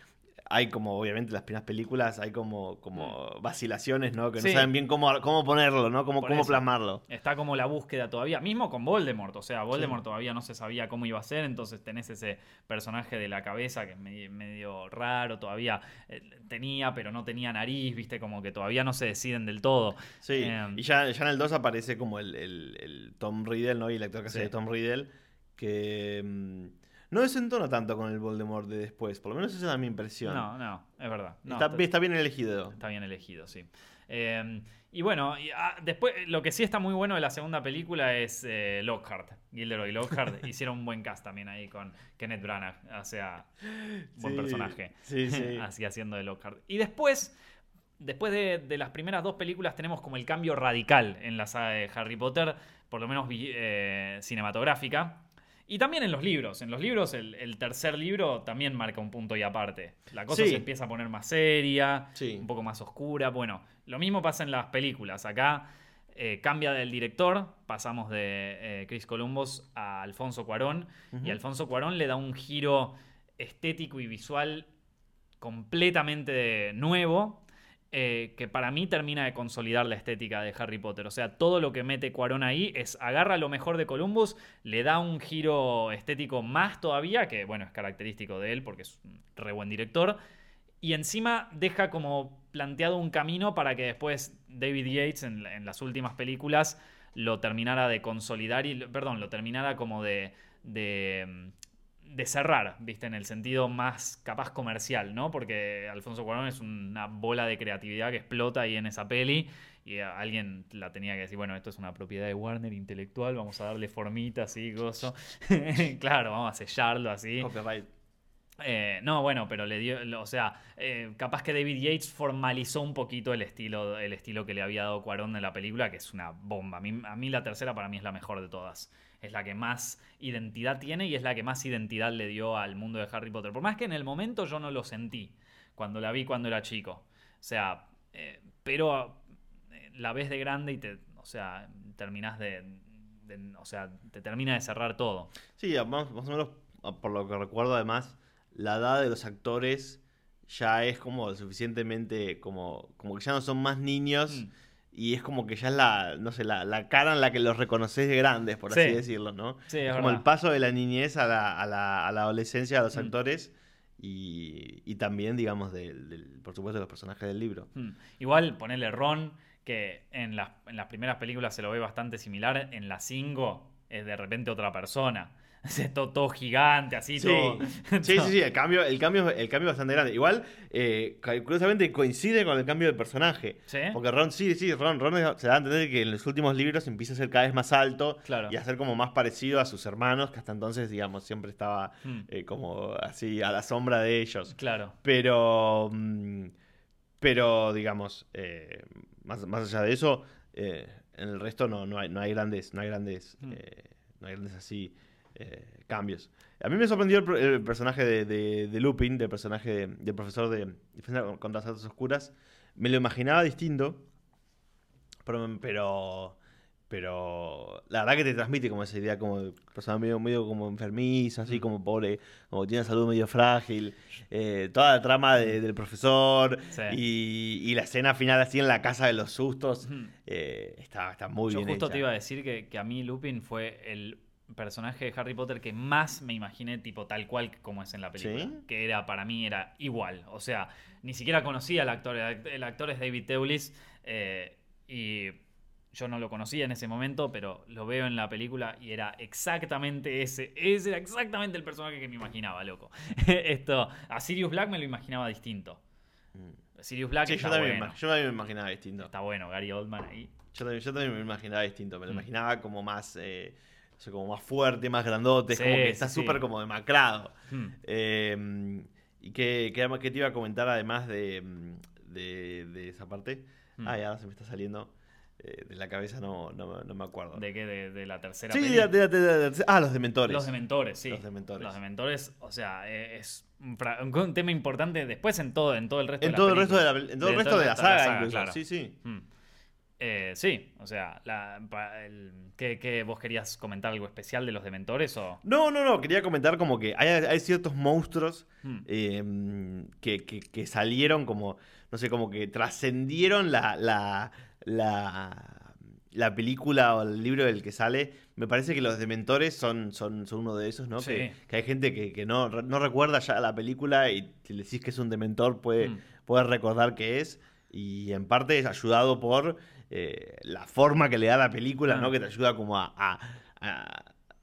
B: hay como, obviamente, las primeras películas, hay como, como vacilaciones, ¿no? Que
A: Sí.
B: no saben bien cómo, cómo ponerlo, ¿no? Cómo,
A: Por
B: cómo
A: eso.
B: plasmarlo.
A: Está como la búsqueda todavía, mismo con Voldemort, o sea, Voldemort todavía no se sabía cómo iba a ser, entonces tenés ese personaje de la cabeza que es medio, medio raro, todavía eh, tenía, pero no tenía nariz, viste, como que todavía no se deciden del todo.
B: Sí,
A: Em,
B: y ya, ya en el 2 aparece como el, el- el Tom Riddle, ¿no? Y el actor que hace
A: Sí.
B: de Tom Riddle, que mm, no desentona tanto con el Voldemort de después, por lo menos esa es mi impresión.
A: No, no, es verdad. No,
B: está, está bien elegido.
A: Está bien elegido, sí. Eh, y bueno, y, ah, después lo que sí está muy bueno de la segunda película es eh, Lockhart. Gilderoy Lockhart. Hicieron un buen cast también ahí con Kenneth Branagh. O sea, buen
B: Sí,
A: personaje.
B: Sí, sí.
A: Así haciendo de Lockhart. Y después, después de, de las primeras dos películas, tenemos como el cambio radical en la saga de Harry Potter, por lo menos eh, cinematográfica. Y también en los libros. En los libros, el, el tercer libro también marca un punto y aparte. La cosa
B: Sí.
A: se empieza a poner más seria,
B: Sí.
A: un poco más oscura. Bueno, lo mismo pasa en las películas. Acá eh, cambia del director, pasamos de eh, Chris Columbus a Alfonso Cuarón. Y. Alfonso Cuarón le da un giro estético y visual completamente nuevo. Eh, que para mí termina de consolidar la estética de Harry Potter. O sea, todo lo que mete Cuarón ahí es agarra lo mejor de Columbus, le da un giro estético más todavía, que bueno, es característico de él porque es un re buen director. Y encima deja como planteado un camino para que después David Yates en, la- en las últimas películas lo terminara de consolidar y, perdón, lo terminara como de, de cerrar, ¿viste? En el sentido más capaz comercial, ¿no? Porque Alfonso Cuarón es una bola de creatividad que explota ahí en esa peli y alguien la tenía que decir, bueno, esto es una propiedad de Warner intelectual, vamos a darle formita así, gozo. claro, vamos a sellarlo así.
B: Copyright.
A: Eh, no, bueno, pero le dio, o sea, eh, capaz que David Yates formalizó un poquito el estilo, el estilo que le había dado Cuarón en la película, que es una bomba. A mí, a mí la tercera para mí es la mejor de todas. Es la que más identidad tiene y es la que más identidad le dio al mundo de Harry Potter. Por más que en el momento yo no lo sentí cuando la vi cuando era chico. O sea, eh, pero la ves de grande y te, o sea, terminas de, o sea, te termina de cerrar todo.
B: Sí, más, más o menos por lo que recuerdo además la edad de los actores ya es como suficientemente, como, como que ya no son más niños. Mm. Y es como que ya es la, no sé, la, cara en la que los reconoces de grandes, por así decirlo, ¿no?
A: Sí, es
B: como el paso de la niñez a la, a la, a la adolescencia de los mm. actores y, y, también, digamos, del, por supuesto, de los personajes del libro.
A: Mm. Igual ponerle Ron, que en las, en las primeras películas se lo ve bastante similar, en la 5 es de repente otra persona. todo, todo, gigante, así,
B: sí.
A: todo.
B: Sí, sí, sí, el cambio, el cambio, el cambio es bastante grande. Igual, eh, curiosamente coincide con el cambio de personaje.
A: ¿Sí?
B: Porque Ron, sí, sí, Ron, Ron se da a entender que en los últimos libros empieza a ser cada vez más alto
A: claro.
B: y a ser como más parecido a sus hermanos, que hasta entonces, digamos, siempre estaba hmm. eh, como así a la sombra de ellos.
A: Claro.
B: Pero, mm, pero digamos, eh, más, más, allá de eso, en el resto no, no, hay, no hay grandes, no hay grandes, hmm. no hay grandes así. Eh, cambios. A mí me sorprendió el, personaje de, Lupin, del personaje del profesor de Defensa contra las Artes Oscuras. Me lo imaginaba distinto, pero, pero, la verdad que te transmite como esa idea como de persona medio, medio como enfermiza, así mm. como pobre, como tiene salud medio frágil. Eh, toda la trama del profesor y, la escena final así en la casa de los sustos eh, está, está, muy bien.
A: Yo justo te iba a decir que, que a mí Lupin fue el personaje de Harry Potter que más me imaginé, tipo tal cual como es en la película. Que era, para mí, era igual. O sea, ni siquiera conocía al actor. El actor es David Teulis. Eh, y yo no lo conocía en ese momento, pero lo veo en la película y era exactamente ese. Ese era exactamente el personaje que me imaginaba, loco. Esto, a Sirius Black me lo imaginaba distinto. Mm. Sirius Black
B: yo, también, yo también me imaginaba distinto.
A: Está bueno, Gary Oldman ahí.
B: Yo también, me imaginaba distinto. Me lo mm. imaginaba como más. Eh, como más fuerte, más grandote, como que está súper como demacrado. Hmm. Em, ¿Y qué, qué, te iba a comentar además de, de, esa parte? Hmm. Ah, ya se me está saliendo. Eh, de la cabeza no, no, no, me acuerdo.
A: ¿De qué? ¿De, la tercera
B: Sí, de, de, Ah, los dementores.
A: Los dementores, sí.
B: Los dementores.
A: Los dementores, o sea, e, es un, tema importante después en todo, en todo el resto
B: en
A: de
B: todo
A: el
B: resto de la, En todo el resto de la, saga, incluso. Sí, sí.
A: Hmm. Eh, sí, o sea, la, ¿qué, vos querías comentar algo especial de los dementores? O?
B: No, no, no, quería comentar como que hay, ciertos monstruos hmm. em, que, salieron como, no sé, como que trascendieron la, la, la, película o el libro del que sale. Me parece que los dementores son, son, son uno de esos, ¿no? Que, hay gente que, no, no, recuerda ya la película y si le decís que es un dementor puede, hmm. puede recordar que es. Y en parte es ayudado por eh, la forma que le da la película, ¿no? Que te ayuda como a, a,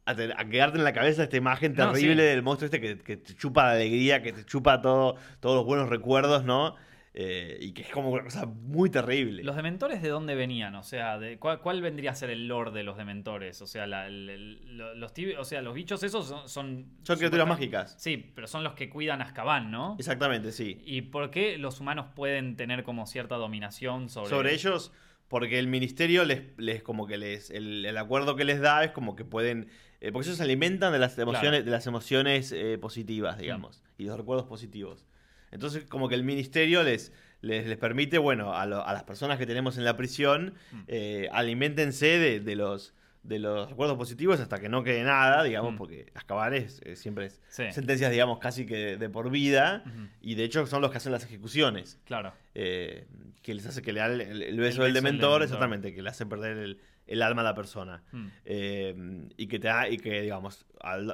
B: a, quedarte en la cabeza esta imagen terrible del monstruo este que, que, te chupa la alegría, que te chupa todo, todos los buenos recuerdos, ¿no? Eh, y que es como una cosa muy terrible.
A: ¿Los dementores de dónde venían? O sea, de, ¿cuál, vendría a ser el lore de los dementores? O sea, los, o sea los bichos esos son...
B: Son, criaturas mágicas.
A: Sí, pero son los que cuidan a Azkaban, ¿no?
B: Exactamente, sí.
A: ¿Y por qué los humanos pueden tener como cierta dominación sobre...
B: Sobre ellos porque el ministerio les, les como que les el, acuerdo que les da es como que pueden eh, porque ellos se alimentan de las emociones de las emociones eh, positivas digamos y los recuerdos positivos. Entonces como que el ministerio les les, les permite bueno a, a, las personas que tenemos en la prisión mm. eh, alimentense de, de los de los recuerdos positivos hasta que no quede nada, digamos, mm. porque Azkaban es, siempre es sentencias, digamos, casi que de, por vida, y de hecho son los que hacen las ejecuciones.
A: Claro.
B: Eh, que les hace que le dan el, beso, del, dementor, exactamente, que le hace perder el, alma a la persona. Mm. Eh, y que te da, y que, digamos,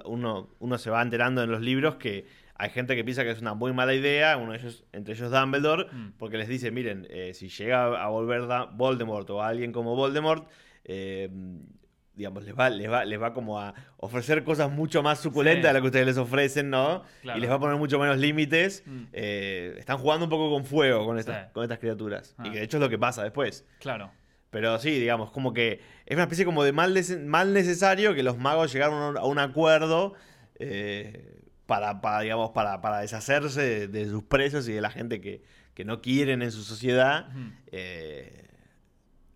B: uno, uno se va enterando en los libros que hay gente que piensa que es una muy mala idea, uno de ellos, entre ellos Dumbledore, mm. porque les dice, miren, eh, si llega a volver Voldemort o alguien como Voldemort, eh, digamos, les va, les va, les va como a ofrecer cosas mucho más suculentas de lo que ustedes les ofrecen, ¿no? Y les va a poner mucho menos límites. Mm. Eh, están jugando un poco con fuego con estas, con estas criaturas. Y ah. que de hecho es lo que pasa después.
A: Claro.
B: Pero sí, digamos, como que es una especie como de mal, mal necesario que los magos llegaron a un acuerdo eh, para, para digamos, para, para deshacerse de, de sus presos y de la gente que, que no quieren en su sociedad. Eh,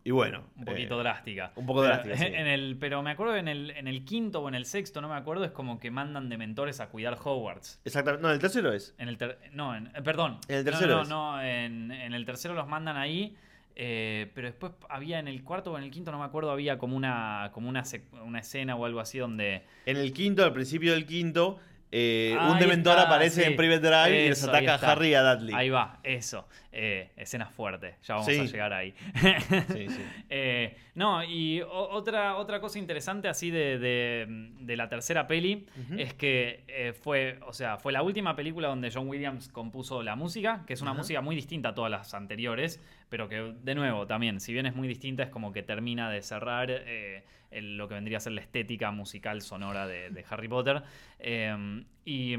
B: y bueno.
A: Un poquito
B: eh,
A: drástica.
B: un poco
A: Pero,
B: drástica, sí.
A: En el, pero me acuerdo en el, en el quinto o en el sexto, no me acuerdo, es como que mandan de mentores a cuidar Hogwarts.
B: Exactamente. No, el tercero es.
A: En el ter- no, en- eh, perdón.
B: En el
A: No,
B: tercero
A: No,
B: es.
A: no, en, en el tercero los mandan ahí. eh, pero después había en el cuarto o en el quinto, no me acuerdo, había como una, como una, una escena o algo así donde.
B: En el quinto, al principio del quinto, eh, un dementor
A: está,
B: aparece
A: sí.
B: en Private Drive y les ataca a Harry y a Dudley.
A: Ahí va, eso. Eh, escena fuerte. Ya vamos
B: Sí.
A: a llegar ahí.
B: Sí, sí.
A: Eh, no, y otra, otra cosa interesante así de, de- de la tercera peli es que eh, fue, o sea, fue la última película donde John Williams compuso la música, que es una música muy distinta a todas las anteriores, pero que de nuevo también, si bien es muy distinta, es como que termina de cerrar eh, el- lo que vendría a ser la estética musical sonora de, de Harry Potter. Eh, y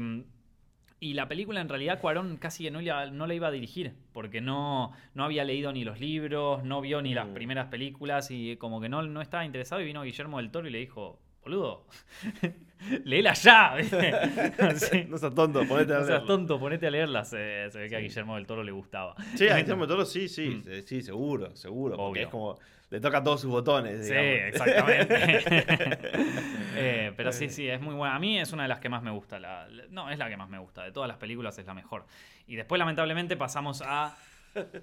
A: y la película en realidad Cuarón casi que no la, no la iba a dirigir, porque no, no había leído ni los libros, no vio ni las
B: Mm.
A: primeras películas y como que no, no estaba interesado y vino Guillermo del Toro y le dijo, boludo, léela ya.
B: No seas tonto, ponete a
A: No seas tonto, ponete a leerla. Se, se ve que a. Guillermo del Toro le gustaba.
B: Sí, a Guillermo del Toro sí, sí,
A: Mm.
B: sí, seguro, seguro. Porque
A: Obvio.
B: es como. Le toca todos sus botones.
A: Sí,
B: digamos.
A: exactamente. Eh, pero sí, sí, es muy buena. A mí es una de las que más me gusta. La, no, es la que más me gusta. De todas las películas es la mejor. Y después, lamentablemente, pasamos a,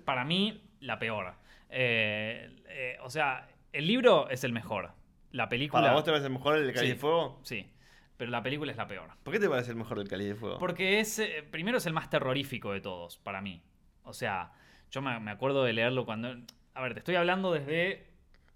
A: para mí, la peor. Eh, eh, o sea, el libro es el mejor. La película...
B: ¿Para vos te parece mejor el de Cáliz
A: Sí.
B: de Fuego?
A: Sí, pero la película es la peor.
B: ¿Por qué te parece el mejor del Cáliz de Fuego?
A: Porque es, eh, primero es el más terrorífico de todos, para mí. O sea, yo me, me acuerdo de leerlo cuando... A ver, te estoy hablando desde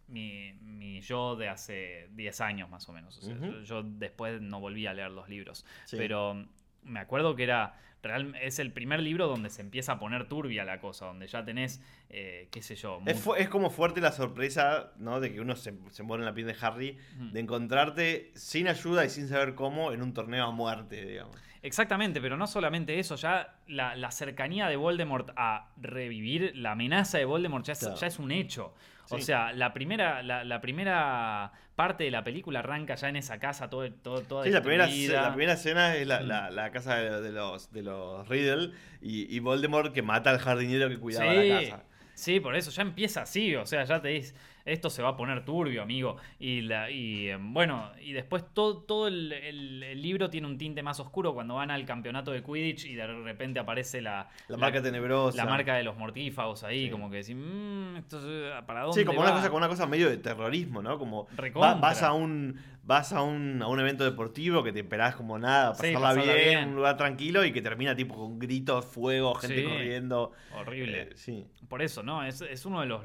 A: mi, mi yo de hace 10 años más o menos. O sea, yo, yo después no volví a leer los libros.
B: Sí.
A: Pero me acuerdo que era... Real, es el primer libro donde se empieza a poner turbia la cosa, donde ya tenés, eh, qué sé yo...
B: Es,
A: mu-
B: fu- es como fuerte la sorpresa, ¿no? De que uno se, se pone en la piel de Harry, de encontrarte sin ayuda y sin saber cómo en un torneo a muerte, digamos.
A: Exactamente, pero no solamente eso, ya la, la cercanía de Voldemort a revivir la amenaza de Voldemort ya es,
B: Claro.
A: ya es un hecho. O sea, la primera, la, la primera parte de la película arranca ya en esa casa, todo, todo, toda
B: Sí, la primera, la primera escena es la,
A: Mm.
B: la- la casa de, de los, de los Riddle y, y Voldemort que mata al jardinero que cuidaba
A: Sí,
B: la casa.
A: sí, por eso ya empieza así, o sea, ya te dices, esto se va a poner turbio, amigo. Y, la, y eh, bueno, y después todo, todo el, el- el libro tiene un tinte más oscuro cuando van al campeonato de Quidditch y de repente aparece la,
B: La marca tenebrosa.
A: la marca de los mortífagos ahí,
B: Sí.
A: como que decís, "Mm, esto es- ¿para dónde
B: Sí, como
A: va?".
B: una, cosa, como una cosa medio de terrorismo, ¿no? Como va- vas a un vas a un, a un evento deportivo que te esperás como nada,
A: Sí,
B: pasarla,
A: pasarla
B: bien,
A: bien.
B: un lugar tranquilo y que termina tipo con gritos, fuego, gente
A: Sí.
B: corriendo.
A: Horrible.
B: Eh, sí.
A: Por eso, ¿no? Es, es uno de los...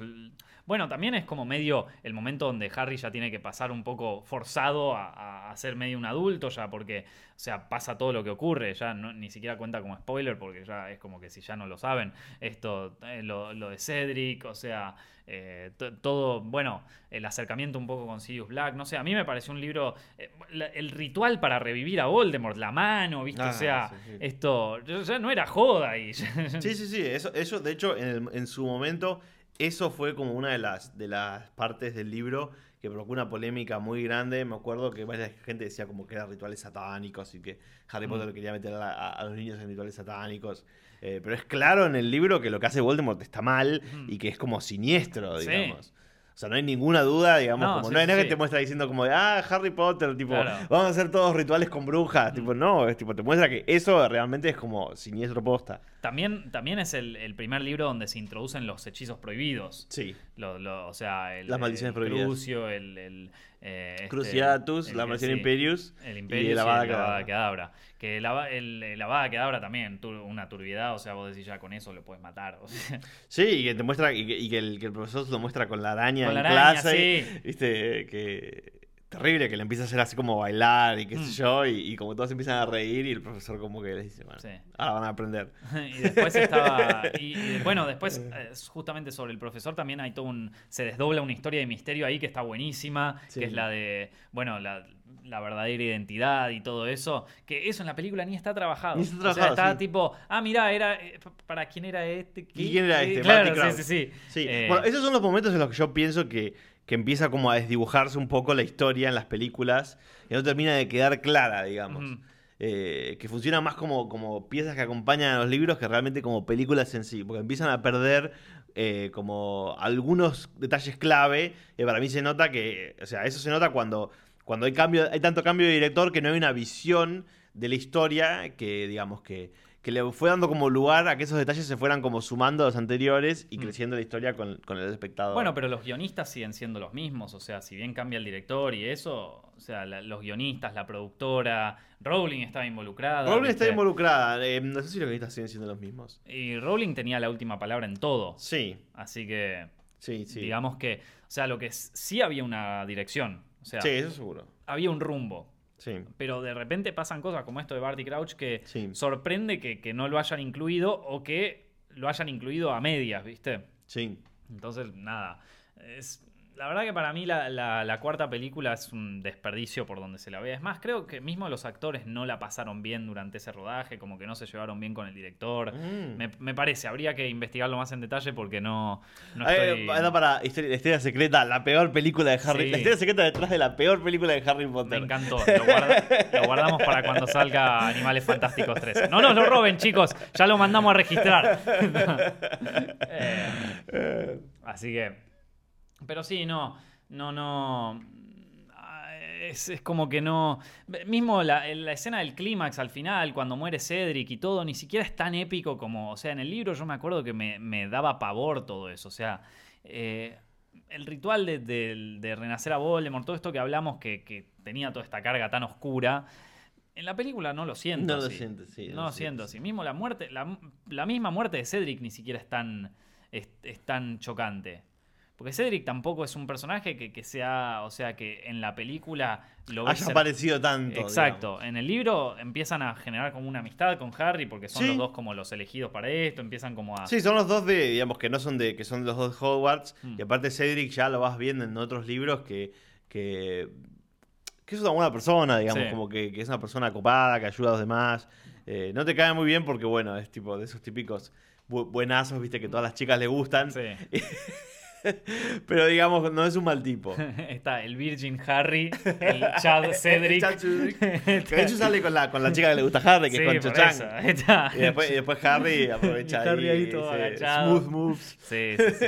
A: Bueno, también es como medio el momento donde Harry ya tiene que pasar un poco forzado a, ser medio un adulto ya, porque, o sea, pasa todo lo que ocurre, ya no- ni siquiera cuenta como spoiler, porque ya es como que si ya no lo saben, esto, eh, lo, lo de Cedric, o sea, eh, to- todo, bueno, el acercamiento un poco con Sirius Black, no sé, a mí me pareció un libro, eh, la- el ritual para revivir a Voldemort, la mano, ¿viste?
B: Ah,
A: o sea,
B: sí, sí.
A: esto ya, ya no era joda y...
B: Sí, sí, sí. Eso, eso de hecho, en, el- en su momento, eso fue como una de las, de las partes del libro que provocó una polémica muy grande. Me acuerdo que varias gente decía como que eran rituales satánicos y que Harry
A: Mm.
B: Potter quería meter a, los niños en rituales satánicos. Eh, pero es claro en el libro que lo que hace Voldemort está mal y que es como siniestro,
A: Sí.
B: digamos. O sea, no hay ninguna duda, digamos,
A: No,
B: como
A: sí,
B: no hay nada
A: sí.
B: que te muestra diciendo como de, ah, Harry Potter, tipo,
A: Claro.
B: vamos a hacer todos rituales con brujas.
A: Mm.
B: Tipo, no, es tipo, te muestra que eso realmente es como siniestro posta.
A: También, también es el, el primer libro donde se introducen los hechizos prohibidos.
B: Sí.
A: Lo- lo- o sea, el,
B: Las maldiciones
A: el
B: prohibidas.
A: Crucio, el. el eh, este,
B: Cruciatus, la maldición
A: sí,
B: Imperius.
A: El Imperius y,
B: el Avada Kedavra.
A: Que el, el, Avada Kedavra también, tur- una turbiedad, o sea, vos decís ya con eso lo puedes matar. o sea.
B: Sí, y que te muestra, y que, y que el, que el profesor lo muestra con la araña
A: Con
B: en
A: la araña,
B: clase.
A: sí.
B: Viste, que terrible, que le empieza a hacer así como bailar y qué
A: Mm.
B: sé yo, y, y como todos empiezan a reír y el profesor como que le dice, bueno,
A: Sí.
B: ahora van a aprender.
A: y después estaba. Y, y bueno, después, eh, justamente sobre el profesor, también hay todo un. Se desdobla una historia de misterio ahí que está buenísima.
B: Sí.
A: Que es la de. Bueno, la, la verdadera identidad y todo eso. Que eso en la película ni está trabajado.
B: Ni está
A: o sea, está
B: sí.
A: tipo. Ah, mirá, era. eh, ¿Para quién era este? ¿Qué?
B: ¿Y quién era este?
A: Claro, sí, sí, sí.
B: Sí,
A: Eh,
B: bueno, esos son los momentos en los que yo pienso que, que empieza como a desdibujarse un poco la historia en las películas y no termina de quedar clara, digamos. Eh, que funcionan más como, como piezas que acompañan a los libros que realmente como películas en sí, porque empiezan a perder eh, como algunos detalles clave, y para mí se nota que, o sea, eso se nota cuando, cuando hay, cambio, hay tanto cambio de director que no hay una visión de la historia que, digamos, que, que le fue dando como lugar a que esos detalles se fueran como sumando a los anteriores y
A: Mm.
B: creciendo la historia con, con el espectador.
A: Bueno, pero los guionistas siguen siendo los mismos, o sea, si bien cambia el director y eso, o sea, la- los guionistas, la productora, Rowling estaba involucrada.
B: Rowling está involucrada, eh, no sé si los guionistas siguen siendo los mismos.
A: Y Rowling tenía la última palabra en todo,
B: Sí,
A: así que
B: sí, sí.
A: digamos que, o sea, lo que sí había una dirección, o sea,
B: sí, eso seguro.
A: había un rumbo.
B: Sí,
A: Pero de repente pasan cosas como esto de Barty Crouch que
B: sí,
A: sorprende que, que no lo hayan incluido o que lo hayan incluido a medias, ¿viste?
B: sí.
A: Entonces, nada. Es, la verdad que para mí la, la- la cuarta película es un desperdicio por donde se la vea. Es más, creo que mismo los actores no la pasaron bien durante ese rodaje, como que no se llevaron bien con el director.
B: Mm.
A: Me, me parece, habría que investigarlo más en detalle porque no, no
B: Eh,
A: estoy...
B: anda para historia, la historia secreta, la peor película de Harry.
A: Sí.
B: La historia secreta detrás de la peor película de Harry
A: Me
B: Potter.
A: encantó. Lo, guarda- lo guardamos para cuando salga Animales Fantásticos 3. No nos lo roben, chicos. Ya lo mandamos a registrar. Eh, así que. Pero sí, no. No, no. Es, es como que no. Mismo la, la escena del clímax al final, cuando muere Cedric y todo, ni siquiera es tan épico como. O sea, en el libro yo me acuerdo que me, me daba pavor todo eso. O sea. eh, el ritual de, de- de renacer a Voldemort, todo esto que hablamos que, que tenía toda esta carga tan oscura, en la película no lo siento
B: No lo siento, sí.
A: No lo siento así. Mismo la muerte, la, la misma muerte de Cedric ni siquiera es tan, es, es tan chocante. Porque Cedric tampoco es un personaje que, que sea, o sea, que en la película lo
B: Haya
A: ser-
B: aparecido tanto.
A: Exacto. En el libro empiezan a generar como una amistad con Harry porque son
B: Sí.
A: los dos como los elegidos para esto, empiezan como a...
B: Sí, son los dos de, digamos, que no son de, que son los dos de Hogwarts.
A: Mm.
B: Y aparte Cedric ya lo vas viendo en otros libros que, que, que es una buena persona, digamos,
A: Sí.
B: como que, que es una persona copada, que ayuda a los demás. Eh, no te cae muy bien porque, bueno, es tipo de esos típicos bu- buenazos, viste, que todas las chicas le gustan.
A: Sí.
B: Pero digamos, no es un mal tipo.
A: Está el Virgin Harry, el Chad Cedric.
B: Chad Cedric. Que de hecho sale con la, con la chica que le gusta a Harry, que
A: Sí,
B: es con Cho-Chang.
A: está.
B: Y después, y después Harry aprovecha
A: Y Harry ahí todo.
B: Smooth moves.
A: Sí, sí, sí.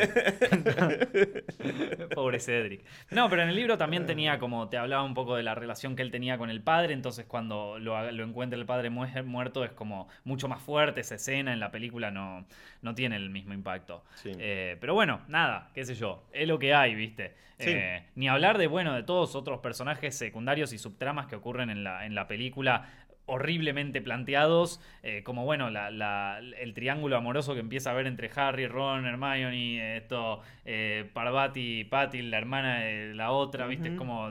A: Pobre Cedric. No, pero en el libro también tenía como, te hablaba un poco de la relación que él tenía con el padre, entonces cuando lo, lo encuentra el padre mu- muerto es como mucho más fuerte esa escena, en la película no, no tiene el mismo impacto.
B: Sí.
A: Eh, pero bueno, nada, qué sé yo, es lo que hay, ¿viste?
B: Sí.
A: Eh, ni hablar de, bueno, de todos otros personajes secundarios y subtramas que ocurren en la, en la película horriblemente planteados, eh, como bueno, la- la- el triángulo amoroso que empieza a haber entre Harry, Ron, Hermione, esto, eh, Parvati, Patil, la hermana de la otra, ¿viste? Como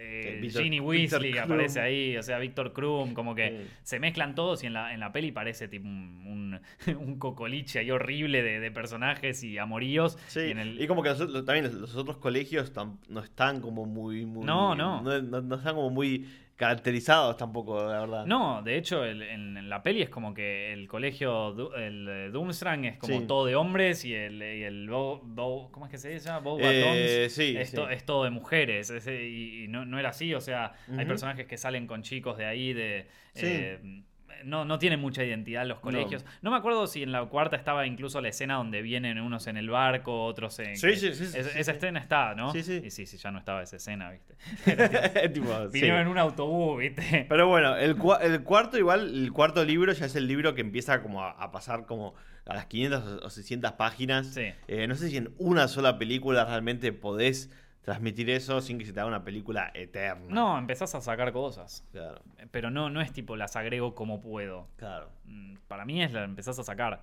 A: eh,
B: Víctor-
A: Ginny Weasley aparece ahí, o sea, Víctor Krum, como que
B: Sí.
A: se mezclan todos y en la, en la peli parece tipo un, un, un cocoliche ahí horrible de, de personajes y amoríos.
B: Sí,
A: y en el-
B: y como que los, también los, los otros colegios tam- no están como muy, muy
A: No, no.
B: no. no están como muy caracterizados tampoco, la verdad.
A: No, de hecho, el- en, en la peli es como que el colegio, el eh, Doomstrang es como
B: Sí.
A: todo de hombres y el, y el Bo- Bo- ¿cómo es que se llama? Bo
B: Eh,
A: Batons
B: sí,
A: es,
B: sí.
A: to- es todo de mujeres es- y, y no, no era así, o sea, hay personajes que salen con chicos de ahí, de... Eh, no, no tienen mucha identidad los colegios. No. me acuerdo si en la cuarta estaba incluso la escena donde vienen unos en el barco, otros en...
B: Sí, sí, sí, sí,
A: es-
B: sí,
A: esa escena está, ¿no?
B: Sí, sí.
A: Y sí, sí, ya no estaba esa escena, ¿viste?
B: Tipo.
A: Vinieron en un autobús, ¿viste?
B: Pero bueno, el, cua- el cuarto igual, el cuarto libro ya es el libro que empieza como a, a pasar como a las 500 o- o 600 páginas.
A: Sí.
B: Eh, no sé si en una sola película realmente podés transmitir eso sin que se te haga una película eterna.
A: No, empezás a sacar cosas.
B: Claro,
A: Pero no, no es tipo las agrego como puedo.
B: claro.
A: Mm, Para mí es la empezás a sacar.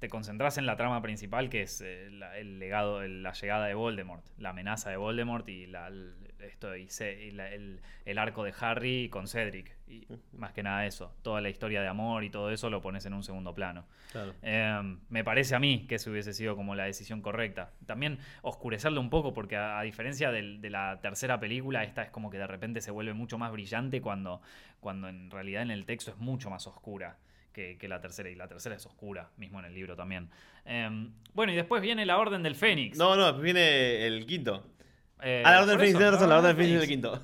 A: Te concentrás en la trama principal que es eh, la- el legado, el- la llegada de Voldemort, la amenaza de Voldemort y, la, el- esto y, se- y la- el, el arco de Harry con Cedric. Y más que nada eso. Toda la historia de amor y todo eso lo pones en un segundo plano.
B: claro.
A: Eh, me parece a mí que eso hubiese sido como la decisión correcta. También oscurecerlo un poco, porque a, a diferencia del- de la tercera película, esta es como que de repente se vuelve mucho más brillante cuando, cuando en realidad en el texto es mucho más oscura. Que, que la tercera, y la tercera es oscura, mismo en el libro también. Eh, bueno, y después viene la Orden del Fénix.
B: No, no, viene el quinto.
A: Eh,
B: Ah, la Orden del Fénix, tenés razón, la
A: no,
B: Orden del Fénix es el quinto.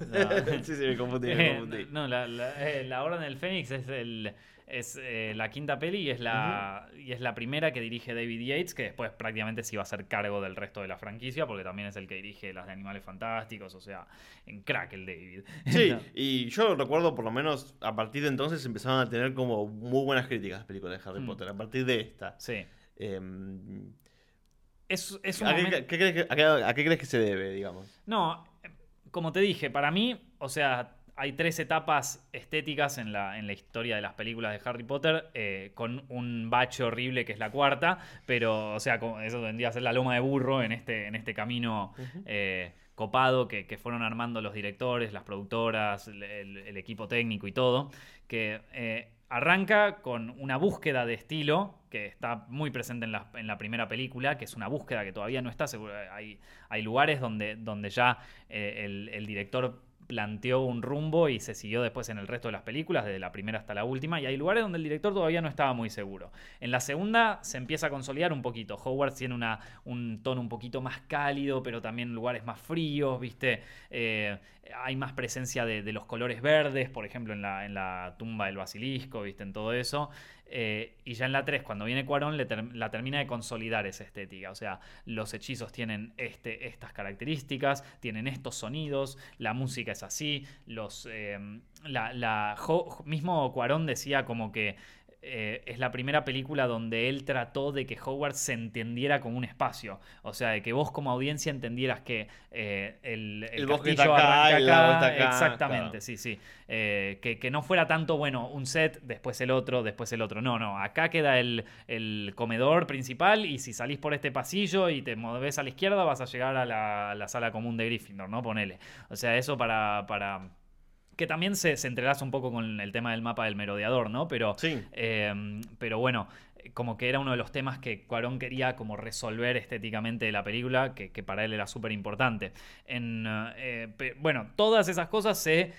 A: No.
B: sí, sí, me confundí, me
A: Eh,
B: confundí.
A: no, la, la- eh, la Orden del Fénix es, el, es eh, la quinta peli y es la, y es la primera que dirige David Yates, que después prácticamente se iba a hacer cargo del resto de la franquicia, porque también es el que dirige las de Animales Fantásticos, o sea, en crack el David.
B: Sí,
A: No.
B: y yo recuerdo, por lo menos, a partir de entonces empezaron a tener como muy buenas críticas las películas de Harry
A: Mm.
B: Potter, a partir de esta.
A: Sí.
B: Em,
A: Es, es un
B: ¿a, qué,
A: momento-
B: qué crees que, a, qué, a qué crees que se debe, digamos?
A: No, eh, como te dije, para mí, o sea, hay tres etapas estéticas en la, en la historia de las películas de Harry Potter, eh, con un bache horrible que es la cuarta, pero, o sea, eso tendría que ser la loma de burro en este, en este camino eh, copado que, que fueron armando los directores, las productoras, el, el- el equipo técnico y todo, que eh, arranca con una búsqueda de estilo que está muy presente en la, en la primera película, que es una búsqueda que todavía no está segura. Hay, hay lugares donde, donde ya eh, el, el director planteó un rumbo y se siguió después en el resto de las películas, desde la primera hasta la última, y hay lugares donde el director todavía no estaba muy seguro. En la segunda se empieza a consolidar un poquito. Howard tiene una, un tono un poquito más cálido, pero también lugares más fríos, ¿viste? Eh, hay más presencia de, de los colores verdes, por ejemplo, en la, en la tumba del basilisco, ¿viste? En todo eso. Eh, y ya en la 3, cuando viene Cuarón, la termina de consolidar esa estética. O sea, los hechizos tienen este, estas características, tienen estos sonidos, la música es así, los, eh, la, la- mismo Cuarón decía como que eh, es la primera película donde él trató de que Howard se entendiera como un espacio. O sea, de que vos como audiencia entendieras que eh, el, el,
B: El
A: castillo
B: está acá,
A: arranca
B: acá,
A: Exactamente,
B: claro.
A: sí, sí. Eh, que, que no fuera tanto, bueno, un set, después el otro, después el otro. No, no. Acá queda el, el comedor principal y si salís por este pasillo y te moves a la izquierda vas a llegar a la, a la sala común de Gryffindor, ¿no? Ponele. O sea, eso para... para que también se, se entrelaza un poco con el tema del mapa del merodeador, ¿no? Pero,
B: Sí.
A: eh, pero bueno, como que era uno de los temas que Cuarón quería como resolver estéticamente de la película, que, que para él era súper importante. En, eh, bueno, todas esas cosas se,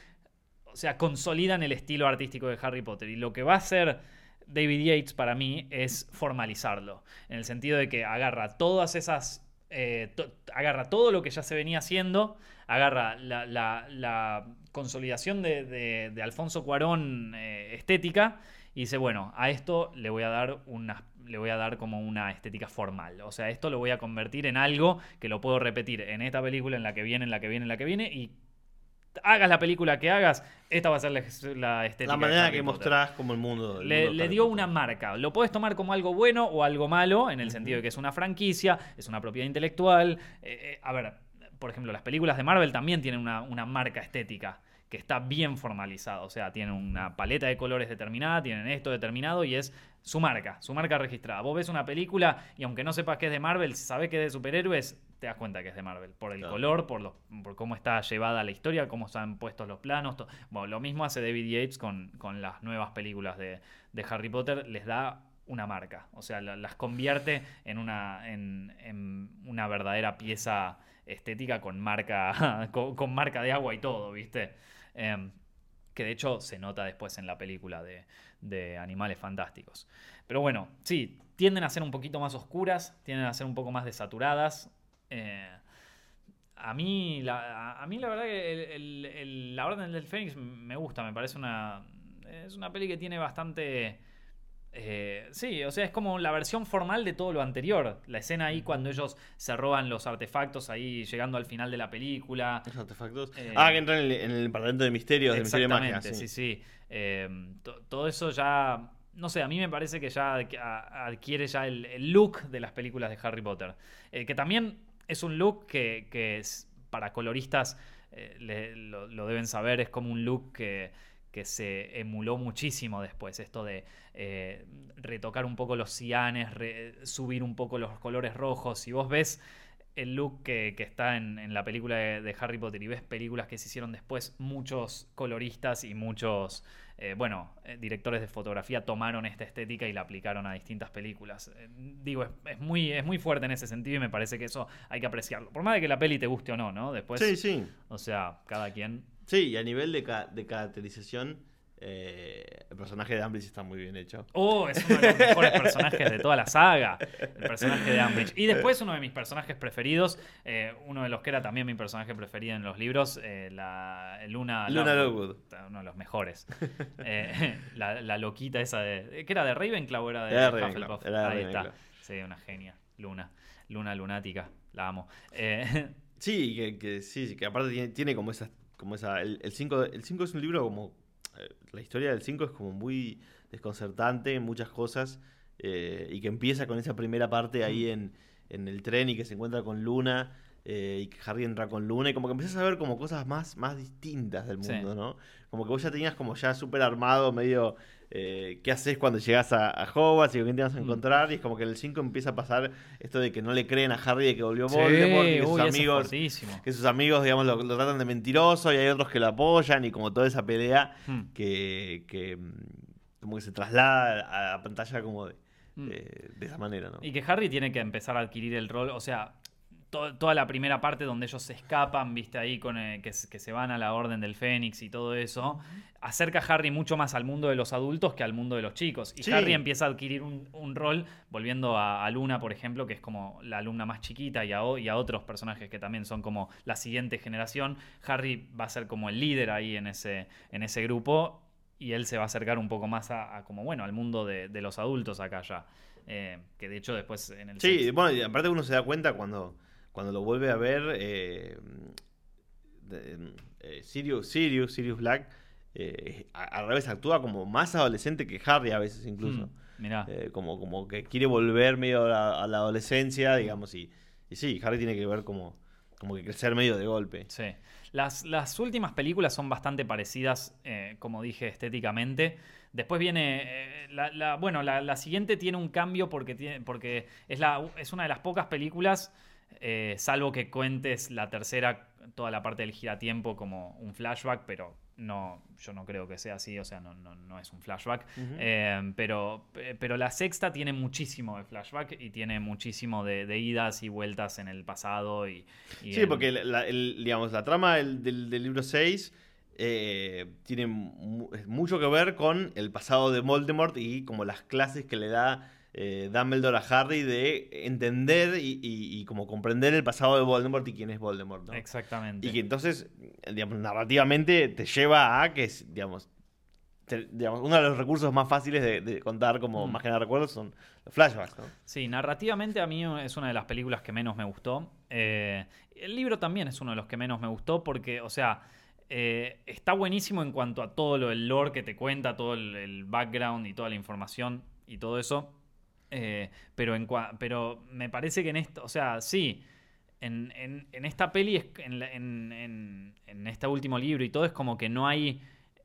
A: o sea, consolidan el estilo artístico de Harry Potter. Y lo que va a hacer David Yates para mí es formalizarlo, en el sentido de que agarra todas esas... eh, to- agarra todo lo que ya se venía haciendo, agarra la, la- la consolidación de, de- de Alfonso Cuarón eh, estética y dice, bueno, a esto le voy a dar una le voy a dar como una estética formal. O sea, esto lo voy a convertir en algo que lo puedo repetir en esta película, en la que viene, en la que viene, en la que viene, y hagas la película que hagas, esta va a ser la, la estética.
B: La manera que mostrás como el mundo. el
A: Le,
B: mundo
A: dio una marca. Lo puedes tomar como algo bueno o algo malo, en el sentido de que es una franquicia, es una propiedad intelectual. Eh, eh, a ver, por ejemplo, las películas de Marvel también tienen una, una marca estética que está bien formalizada. O sea, tienen una paleta de colores determinada, tienen esto determinado y es su marca, su marca registrada. Vos ves una película y aunque no sepas que es de Marvel, si sabés que es de superhéroes, te das cuenta que es de Marvel. Por el
B: Claro.
A: color, por, los, por cómo está llevada la historia, cómo están puestos los planos. Bueno, lo mismo hace David Yates con, con las nuevas películas de, de Harry Potter. Les da una marca. O sea, la- las convierte en una, en, en una verdadera pieza estética con marca, con, marca de agua y todo, ¿viste? Em, que de hecho se nota después en la película de, de Animales Fantásticos. Pero bueno, sí, tienden a ser un poquito más oscuras, tienden a ser un poco más desaturadas. Eh, a mí, la, a- mí la verdad que La Orden del Fénix me gusta, me parece una... Es una peli que tiene bastante... eh, sí, o sea, es como la versión formal de todo lo anterior. La escena ahí cuando ellos se roban los artefactos ahí llegando al final de la película.
B: Los artefactos.
A: Eh,
B: ah, que entran en el, en el departamento de misterios, de misterio de magia. Sí.
A: sí, sí. Eh, to- todo eso ya, no sé, a mí me parece que ya adquiere ya el, el look de las películas de Harry Potter. Que también es un look que, que es para coloristas, le- lo, lo deben saber, es como un look que, que se emuló muchísimo después. Esto de eh, retocar un poco los cianes, re- subir un poco los colores rojos. Si vos ves el look que, que está en, en la película de, de Harry Potter y ves películas que se hicieron después, muchos coloristas y muchos, eh, bueno, eh, directores de fotografía tomaron esta estética y la aplicaron a distintas películas. Eh, digo, es, es muy, es muy fuerte en ese sentido y me parece que eso hay que apreciarlo. Por más de que la peli te guste o no, ¿no? Después,
B: sí, sí.
A: o sea, cada quien...
B: Sí, y a nivel de, ca- de caracterización, Eh, el personaje de Ambridge está muy bien hecho.
A: Oh, es uno de los mejores personajes de toda la saga. El personaje de Ambridge. Y después uno de mis personajes preferidos, eh, uno de los que era también mi personaje preferido en los libros, eh, la Luna,
B: Luna
A: Lovegood. Uno de los mejores. La, la loquita esa de. ¿Qué era de Ravenclaw era de
B: Era de
A: Hufflepuff?
B: Ravenclaw, era de
A: Ahí está. Sí, una genia. Luna. Luna lunática. La amo.
B: Sí, que, que sí, que aparte tiene, tiene como esa. Como esa el 5 el cinco es un libro como. eh, la historia del 5 es como muy desconcertante en muchas cosas. eh, y que empieza con esa primera parte ahí en, en el tren y que se encuentra con Luna. eh, y que Harry entra con Luna. Y como que empiezas a ver como cosas más, más distintas del
A: Sí.
B: mundo, ¿no? Como que vos ya tenías como ya súper armado, medio. Eh, ¿Qué haces cuando llegas a, a Hogwarts y con quién te vas a
A: Mm.
B: encontrar? Y es como que en el 5 empieza a pasar esto de que no le creen a Harry de que volvió
A: sí,
B: Voldemort y que sus
A: uy,
B: amigos que sus amigos, digamos, lo, lo tratan de mentiroso y hay otros que lo apoyan y como toda esa pelea
A: Hmm.
B: que, que, mm, como que se traslada a la pantalla como de,
A: Mm.
B: de- de esa manera, ¿no?
A: Y que Harry tiene que empezar a adquirir el rol, o sea, to- toda la primera parte donde ellos se escapan, viste ahí, con eh, que, se van a la Orden del Fénix y todo eso, acerca a Harry mucho más al mundo de los adultos que al mundo de los chicos. Y
B: Sí.
A: Harry empieza a adquirir un, un rol, volviendo a, a Luna, por ejemplo, que es como la alumna más chiquita, y a, y a otros personajes que también son como la siguiente generación. Harry va a ser como el líder ahí en ese, en ese grupo. Y él se va a acercar un poco más a, a como, bueno, al mundo de, de los adultos acá ya. Eh, que de hecho después en el
B: Sí, bueno, y aparte uno se da cuenta cuando, cuando lo vuelve a ver eh, de- eh, Sirius, Sirius, Sirius Black, eh, a- al revés actúa como más adolescente que Harry a veces incluso.
A: Mm, mirá.
B: Eh, como, como que quiere volver medio a la, a la adolescencia, digamos, y, y sí, Harry tiene que ver como, como que crecer medio de golpe.
A: Sí. Las, las últimas películas son bastante parecidas, como dije, estéticamente. Después viene. eh, la, la- bueno, la, la siguiente tiene un cambio porque, tiene, porque es, la, es una de las pocas películas, eh, salvo que cuentes la tercera, toda la parte del giratiempo como un flashback, pero no, yo no creo que sea así, o sea, no, no, no es un flashback. Eh, pero, pero la sexta tiene muchísimo de flashback y tiene muchísimo de, de idas y vueltas en el pasado. Y, y
B: Sí,
A: en-
B: porque la, el- digamos, la trama del, del- del libro 6 eh, tiene mu- mucho que ver con el pasado de Voldemort y como las clases que le da eh, Dumbledore a Harry de entender y, y- y como comprender el pasado de Voldemort y quién es Voldemort, ¿no?
A: Exactamente.
B: Y que entonces, digamos, narrativamente te lleva a que, digamos, te- digamos, uno de los recursos más fáciles de, de contar como
A: Mm.
B: más que nada recuerdos son los flashbacks, ¿no?
A: Sí, narrativamente a mí es una de las películas que menos me gustó. Eh, el libro también es uno de los que menos me gustó porque, o sea, eh, está buenísimo en cuanto a todo lo, el lore que te cuenta, todo el, el background y toda la información y todo eso. Eh, pero, en, cua- pero me parece que en esto, o sea, sí, en, en- en esta peli, en, en- este último libro y todo, es como que no hay,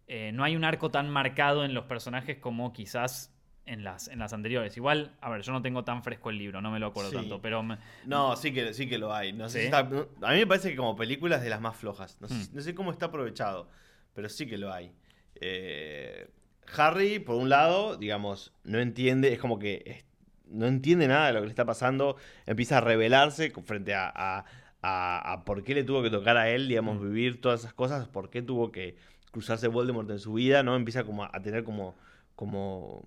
A: eh, no hay un arco tan marcado en los personajes como quizás en las, en las anteriores. Igual, a ver, yo no tengo tan fresco el libro, no me lo acuerdo
B: Sí.
A: tanto, pero me-
B: No, sí que, sí que lo hay. No sé
A: ¿Sí?
B: si está- no- a mí me parece que como película es de las más flojas. No sé,
A: Hmm.
B: no sé cómo está aprovechado, pero sí que lo hay. Eh, Harry, por un lado, digamos, no entiende, es como que no entiende nada de lo que le está pasando, empieza a rebelarse frente a, a- a- a por qué le tuvo que tocar a él, digamos,
A: Mm.
B: vivir todas esas cosas, por qué tuvo que cruzarse Voldemort en su vida, ¿no? Empieza como a tener como, como,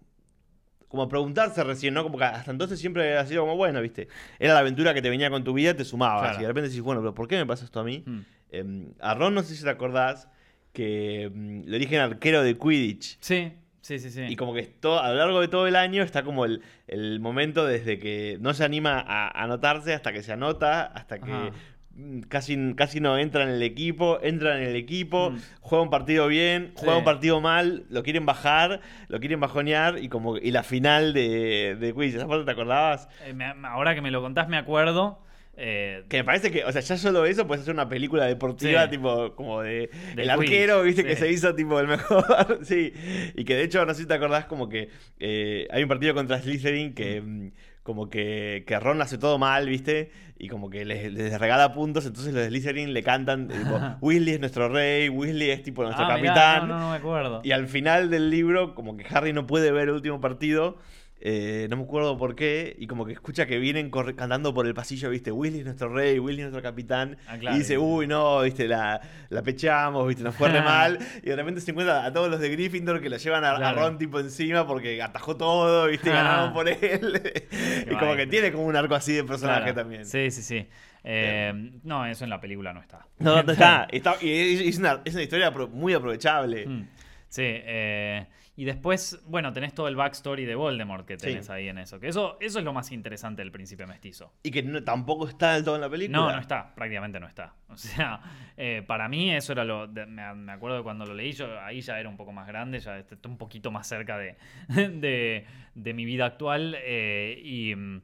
B: como a preguntarse recién, ¿no? Como que hasta entonces siempre había sido como, bueno, viste, era la aventura que te venía con tu vida, te sumabas,
A: Claro.
B: y de repente decís, bueno, pero ¿por qué me pasa esto a mí?
A: Hmm.
B: Em, a Ron no sé si te acordás que mm, lo eligen arquero de Quidditch.
A: Sí, sí, sí, sí.
B: Y como que esto, a lo largo de todo el año está como el, el momento desde que no se anima a anotarse hasta que se anota, hasta que
A: Ajá.
B: mm, casi, casi no entra en el equipo, entra en el equipo,
A: Mm.
B: juega un partido bien, juega un partido mal, lo quieren bajar, lo quieren bajonear y como y la final de, de Quidditch, ¿esa parte te acordabas?
A: Eh, me- ahora que me lo contás me acuerdo. Eh,
B: Que me parece que, o sea, ya solo eso puedes hacer una película deportiva,
A: Sí.
B: tipo, como de.
A: De
B: el arquero, viste,
A: sí.
B: que se hizo, tipo, el mejor. sí. Y que de hecho, no sé si te acordás, como que eh, hay un partido contra Slytherin que. mm, Como que, que Ron hace todo mal, ¿viste? Y como que les, les regala puntos, entonces los de Slytherin le cantan, tipo, Weasley es nuestro rey, Weasley es tipo nuestro
A: ah, mirá,
B: capitán.
A: no, no, no me acuerdo.
B: Y al final del libro, como que Harry no puede ver el último partido eh, no me acuerdo por qué, y como que escucha que vienen cantando por el pasillo, viste, Willy es nuestro rey, Willy es nuestro capitán,
A: Ah, claro.
B: y dice, uy, no, viste, la, la pechamos, viste, nos fue re mal, y de repente se encuentra a todos los de Gryffindor que lo llevan a. Ron tipo encima porque atajó todo, viste, y
A: Ah.
B: ganaron por él. y como que tiene como un arco así de personaje
A: Claro.
B: también.
A: Sí, sí, sí. Eh, no, eso en la película no está.
B: No, no está, está- y es, una, es una historia muy aprovechable.
A: Mm, Sí, eh, y después, bueno, tenés todo el backstory de Voldemort que tenés
B: Sí.
A: ahí en eso. Que eso, eso es lo más interesante del príncipe mestizo.
B: Y que no- tampoco está del todo en la película.
A: No, no está, prácticamente no está. O sea, eh, para mí eso era lo. de- me, me acuerdo de cuando lo leí, yo ahí ya era un poco más grande, ya estoy un poquito más cerca de, de, de mi vida actual. eh, y mm,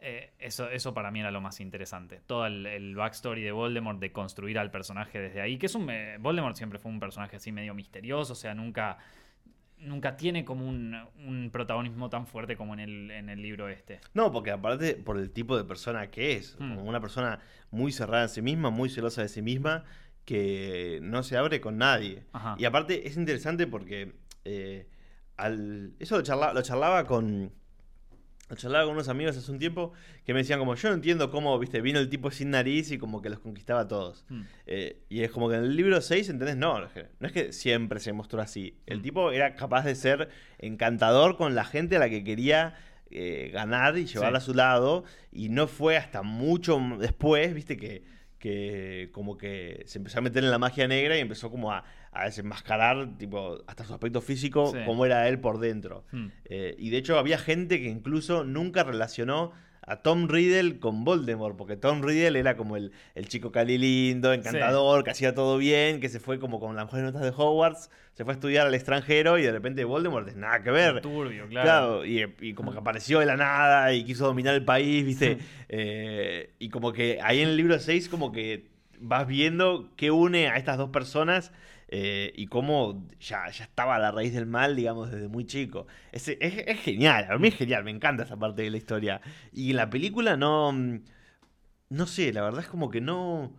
A: eh, eso, eso para mí era lo más interesante. Todo el, el backstory de Voldemort, de construir al personaje desde ahí. Que es un. eh, Voldemort siempre fue un personaje así medio misterioso, o sea, nunca. Nunca tiene como un, un protagonismo tan fuerte como en el, en el libro este.
B: No, porque aparte por el tipo de persona que es,
A: Hmm.
B: como una persona muy cerrada en sí misma, muy celosa de sí misma, que no se abre con nadie.
A: Ajá.
B: Y aparte es interesante porque eh, al, eso lo charlaba, lo charlaba con charlaba con unos amigos hace un tiempo que me decían como yo no entiendo cómo, viste, vino el tipo sin nariz y como que los conquistaba a todos.
A: Mm.
B: Eh, y es como que en el libro 6, ¿entendés? No, no es que- siempre se mostró así. El
A: Mm.
B: tipo era capaz de ser encantador con la gente a la que quería eh, ganar y llevarla
A: Sí.
B: a su lado. Y no fue hasta mucho después, viste, que, que como que se empezó a meter en la magia negra y empezó como a, a desenmascarar, tipo, hasta su aspecto físico,
A: Sí.
B: como era él por dentro.
A: Mm.
B: Eh, y de hecho había gente que incluso nunca relacionó a Tom Riddle con Voldemort, porque Tom Riddle era como el, el chico cali lindo, encantador, que hacía todo bien, que se fue como con las mejores notas de Hogwarts, se fue a estudiar al extranjero y de repente Voldemort es nada que ver.
A: Turbio,
B: Claro, y, y como que apareció de la nada y quiso dominar el país, ¿viste? Eh, y como que ahí en el libro 6 como que vas viendo qué une a estas dos personas eh, y cómo ya, ya estaba a la raíz del mal, digamos, desde muy chico. Es, es- genial, a mí es genial, me encanta esa parte de la historia. Y la película no... mm, No sé, la verdad es como que no...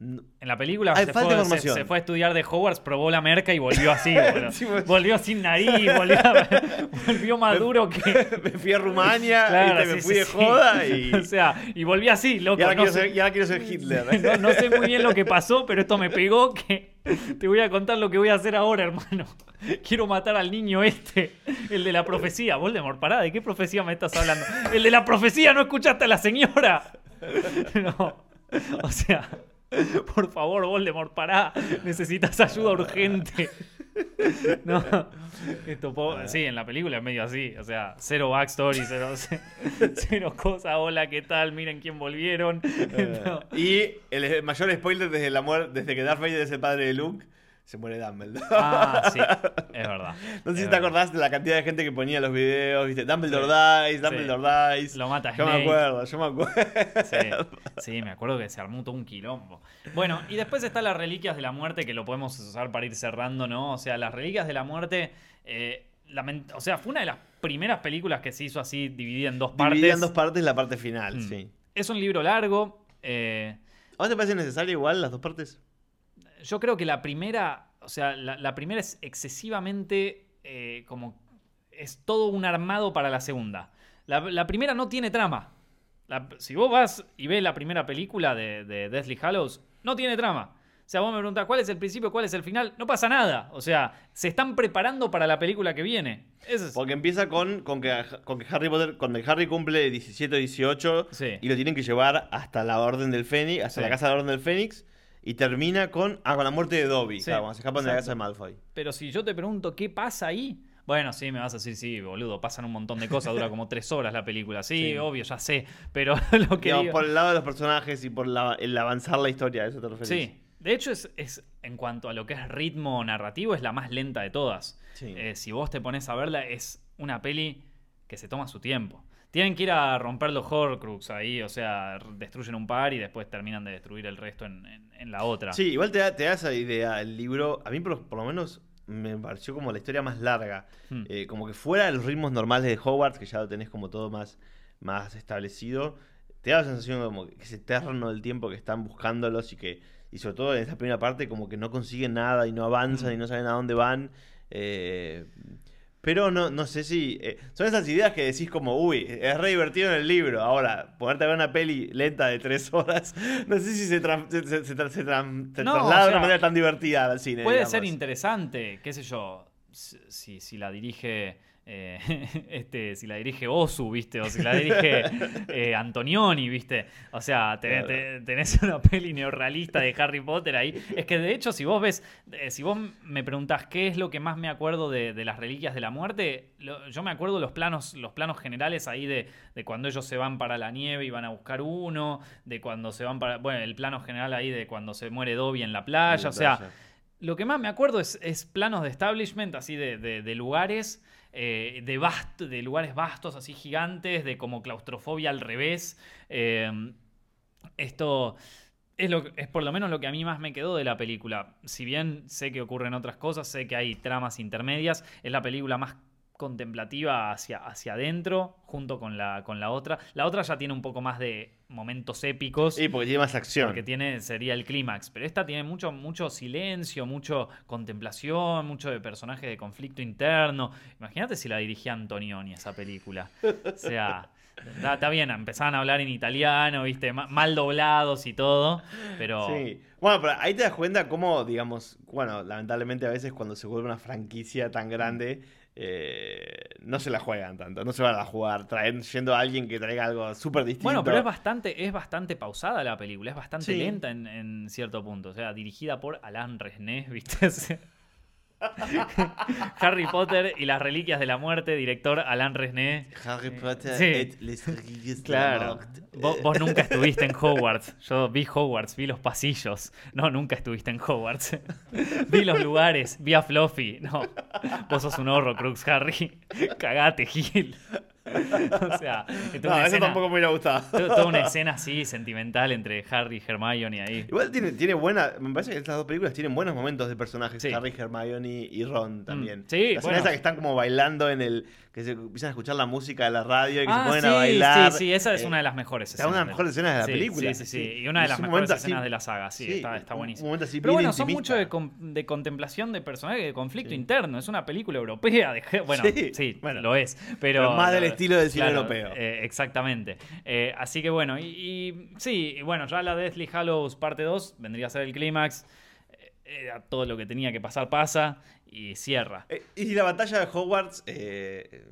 A: En la película se, fue,
B: de
A: se-
B: información.
A: se fue a estudiar de Hogwarts, probó la merca y volvió así.
B: pues.
A: volvió sin nariz, volvió, volvió más duro que.
B: me fui a Rumania, me fui
A: sí,
B: de
A: sí.
B: joda y...
A: O sea, y volví así, loco.
B: y ahora,
A: no
B: quiero
A: sé-
B: ser, y ahora quiero ser Hitler.
A: no, no sé muy bien lo que pasó, pero esto me pegó que te voy a contar lo que voy a hacer ahora, hermano. Quiero matar al niño este, el de la profecía. Voldemort, pará, ¿de qué profecía me estás hablando? El de la profecía, ¿no escuchaste a la señora? No. O sea, por favor, Voldemort, pará. Necesitas ayuda urgente. No. Esto po- sí, en la película es medio así. O sea, cero backstory, cero, cero cosa. Hola, ¿qué tal? Miren quién volvieron. No.
B: Y el mayor spoiler desde la muerte, desde que Darth Vader es el padre de Luke, se muere Dumbledore.
A: Ah, sí, es verdad.
B: no sé si te
A: verdad.
B: acordás de la cantidad de gente que ponía los videos, viste, Dumbledore
A: Sí.
B: dies, Dumbledore dies.
A: Lo mata
B: Yo me acuerdo, yo me acuerdo.
A: Sí, sí, me acuerdo que se armó todo un quilombo. Bueno, y después están las reliquias de la muerte que lo podemos usar para ir cerrando, ¿no? O sea, las reliquias de la muerte. eh, o sea, fue una de las primeras películas que se hizo así, dividida en dos partes.
B: Dividida en dos partes la parte final,
A: Mm.
B: sí.
A: Es un libro largo. eh,
B: ¿A vos te parece necesario igual las dos partes?
A: Yo creo que la primera. O sea, la, la primera es excesivamente. eh, como. Es todo un armado para la segunda. La, la primera no tiene trama. La- si vos vas y ves la primera película de, de Deathly Hallows, no tiene trama. O sea, vos me preguntás cuál es el principio, cuál es el final, no pasa nada. O sea, se están preparando para la película que viene. Eso es-
B: Porque empieza con, con, que, con que Harry Potter, cuando Harry cumple 17 o 18
A: Sí.
B: y lo tienen que llevar hasta la Orden del Fénix, hasta
A: Sí.
B: la casa de la Orden del Fénix y termina con, ah, con la muerte de Dobby,
A: Sí,
B: claro, cuando se escapan de la casa de Malfoy.
A: Pero si yo te pregunto qué pasa ahí, bueno, sí, me vas a decir, sí, boludo, pasan un montón de cosas, dura como tres horas la película. Sí,
B: Sí.
A: obvio, ya sé. Pero lo que
B: Digamos,
A: digo-
B: por el lado de los personajes y por la- el avanzar la historia, ¿a eso te referís?
A: Sí, de hecho es, es en cuanto a lo que es ritmo narrativo es la más lenta de todas.
B: Sí.
A: Eh, si vos te pones a verla es una peli que se toma su tiempo. Tienen que ir a romper los Horcrux ahí, o sea, destruyen un par y después terminan de destruir el resto en, en- en la otra.
B: Sí, igual te da, te da esa idea. El libro, a mí por, por lo menos me pareció como la historia más larga.
A: Hmm.
B: Eh, como que fuera de los ritmos normales de Hogwarts, que ya lo tenés como todo más, más establecido, te da la sensación como que es eterno el tiempo que están buscándolos y que, y sobre todo en esta primera parte, como que no consiguen nada y no avanzan
A: Mm.
B: y no saben a dónde van. Eh, Pero no, no sé si. eh, son esas ideas que decís como, uy, es re divertido en el libro. Ahora, ponerte a ver una peli lenta de tres horas, no sé si se, se, se- se tra- se se
A: No,
B: traslada
A: o
B: de una manera tan divertida al cine.
A: Puede
B: digamos.
A: ser interesante, qué sé yo, si- si la dirige eh, este, si la dirige Osu, ¿viste? O si la dirige eh, Antonioni, ¿viste? O sea, tenés, te- tenés una peli neorrealista de Harry Potter ahí. Es que de hecho, si vos ves, eh, si vos me preguntás qué es lo que más me acuerdo de, de las reliquias de la muerte, lo- yo me acuerdo los planos, los planos generales ahí de, de cuando ellos se van para la nieve y van a buscar uno, de cuando se van para. Bueno, el plano general ahí de cuando se muere Dobby en la playa. O sea, lo que más me acuerdo es, es planos de establishment, así de lugares, eh, de, de lugares vastos, así gigantes, de como claustrofobia al revés. Eh, esto es, lo, es por lo menos lo que a mí más me quedó de la película. Si bien sé que ocurren otras cosas, sé que hay tramas intermedias, es la película más contemplativa hacia, hacia adentro, junto con la, con la otra. La otra ya tiene un poco más de momentos épicos.
B: Sí, porque tiene más acción.
A: Porque tiene, sería el clímax. Pero esta tiene mucho, mucho silencio, mucho contemplación, mucho de personaje de conflicto interno. Imagínate si la dirigía Antonioni esa película. O sea, está, está bien, empezaban a hablar en italiano, viste, Ma- mal doblados y todo. Pero
B: Sí. Bueno, pero ahí te das cuenta cómo, digamos, bueno, lamentablemente a veces cuando se vuelve una franquicia tan grande, eh, no se la juegan tanto, no se van a jugar trayendo a alguien que traiga algo súper distinto.
A: Bueno, pero es bastante, es bastante pausada la película, es bastante
B: Sí.
A: lenta en, en cierto punto. O sea, dirigida por Alain Resnais, ¿viste? Harry Potter y las Reliquias de la Muerte, director Alain Resnais.
B: Harry Potter
A: Sí.
B: et les Reliquias de la. Muerte.
A: Vos, vos nunca estuviste en Hogwarts. Yo vi Hogwarts, vi los pasillos. No, nunca estuviste en Hogwarts. vi los lugares, vi a Fluffy. No, vos sos un horror, Crux Harry. Cagate, Gil. o sea,
B: No,
A: una
B: eso
A: escena-
B: tampoco me hubiera gustado.
A: to- toda una escena así sentimental entre Harry y Hermione ahí.
B: Igual tiene, tiene buena. Me parece que estas dos películas tienen buenos momentos de personajes.
A: Sí.
B: Harry, Hermione y Ron también.
A: Mm, sí,
B: La escena
A: bueno.
B: esa que están como bailando en el. Que se empiezan a escuchar la música de la radio y que se
A: Ah,
B: ponen
A: sí,
B: a bailar.
A: sí, sí, esa es
B: Eh,
A: una de las mejores
B: es
A: escenas.
B: una de las mejores escenas de la
A: Sí,
B: película.
A: Sí, sí, sí. Y una de
B: Es
A: las mejores
B: así-
A: escenas de la saga, sí, está, está buenísimo.
B: Un momento así
A: Pero
B: bien
A: bueno, son
B: intimista.
A: mucho de, com- de contemplación de personajes, de conflicto interno. Es una película europea. De, bueno, sí,
B: bueno.
A: lo es. Pero,
B: Pero más del estilo del cine europeo.
A: eh, exactamente. Eh, así que bueno, y, y sí, y bueno, ya la Deathly Hallows parte 2 vendría a ser el clímax. Era todo lo que tenía que pasar pasa y cierra.
B: Eh, y la batalla de Hogwarts. eh,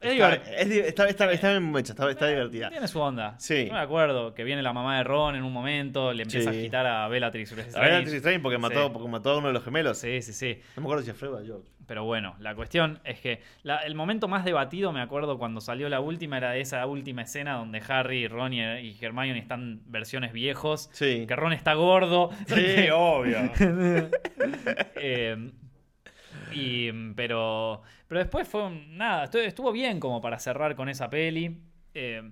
A: Es
B: está,
A: divert-
B: es di- está, está- está bien hecha, está, está divertida.
A: Tiene su onda.
B: Sí.
A: Yo me acuerdo que viene la mamá de Ron en un momento, le empieza
B: Sí.
A: a agitar a Bellatrix.
B: A. Antis Strange porque mató,
A: Sí.
B: porque mató a uno de los gemelos.
A: Sí, sí, sí.
B: No me acuerdo si a Fred o George.
A: Pero bueno, la cuestión es que la- el momento más debatido, me acuerdo cuando salió la última, era esa última escena donde Harry, Ron y, y Hermione están versiones viejos.
B: Sí.
A: Que Ron está gordo.
B: Sí, obvio.
A: Eh, y, pero, pero después fue un- nada, estu- estuvo bien como para cerrar con esa peli. Eh,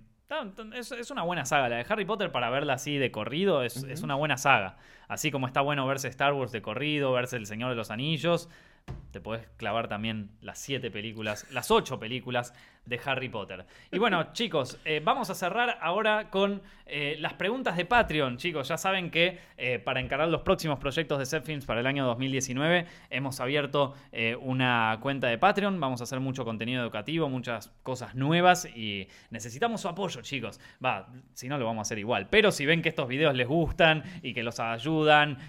A: es, es una buena saga. La de Harry Potter para verla así de corrido es, es una buena saga. Así como está bueno verse Star Wars de corrido, verse El Señor de los Anillos. Te podés clavar también las siete películas, las ocho películas de Harry Potter. Y bueno, chicos, eh, vamos a cerrar ahora con eh, las preguntas de Patreon. Chicos, ya saben que eh, para encarar los próximos proyectos de Set Films para el año 2019 hemos abierto una cuenta de Patreon. Vamos a hacer mucho contenido educativo, muchas cosas nuevas y necesitamos su apoyo, chicos. Va, si no lo vamos a hacer igual. Pero si ven que estos videos les gustan y que los ayudan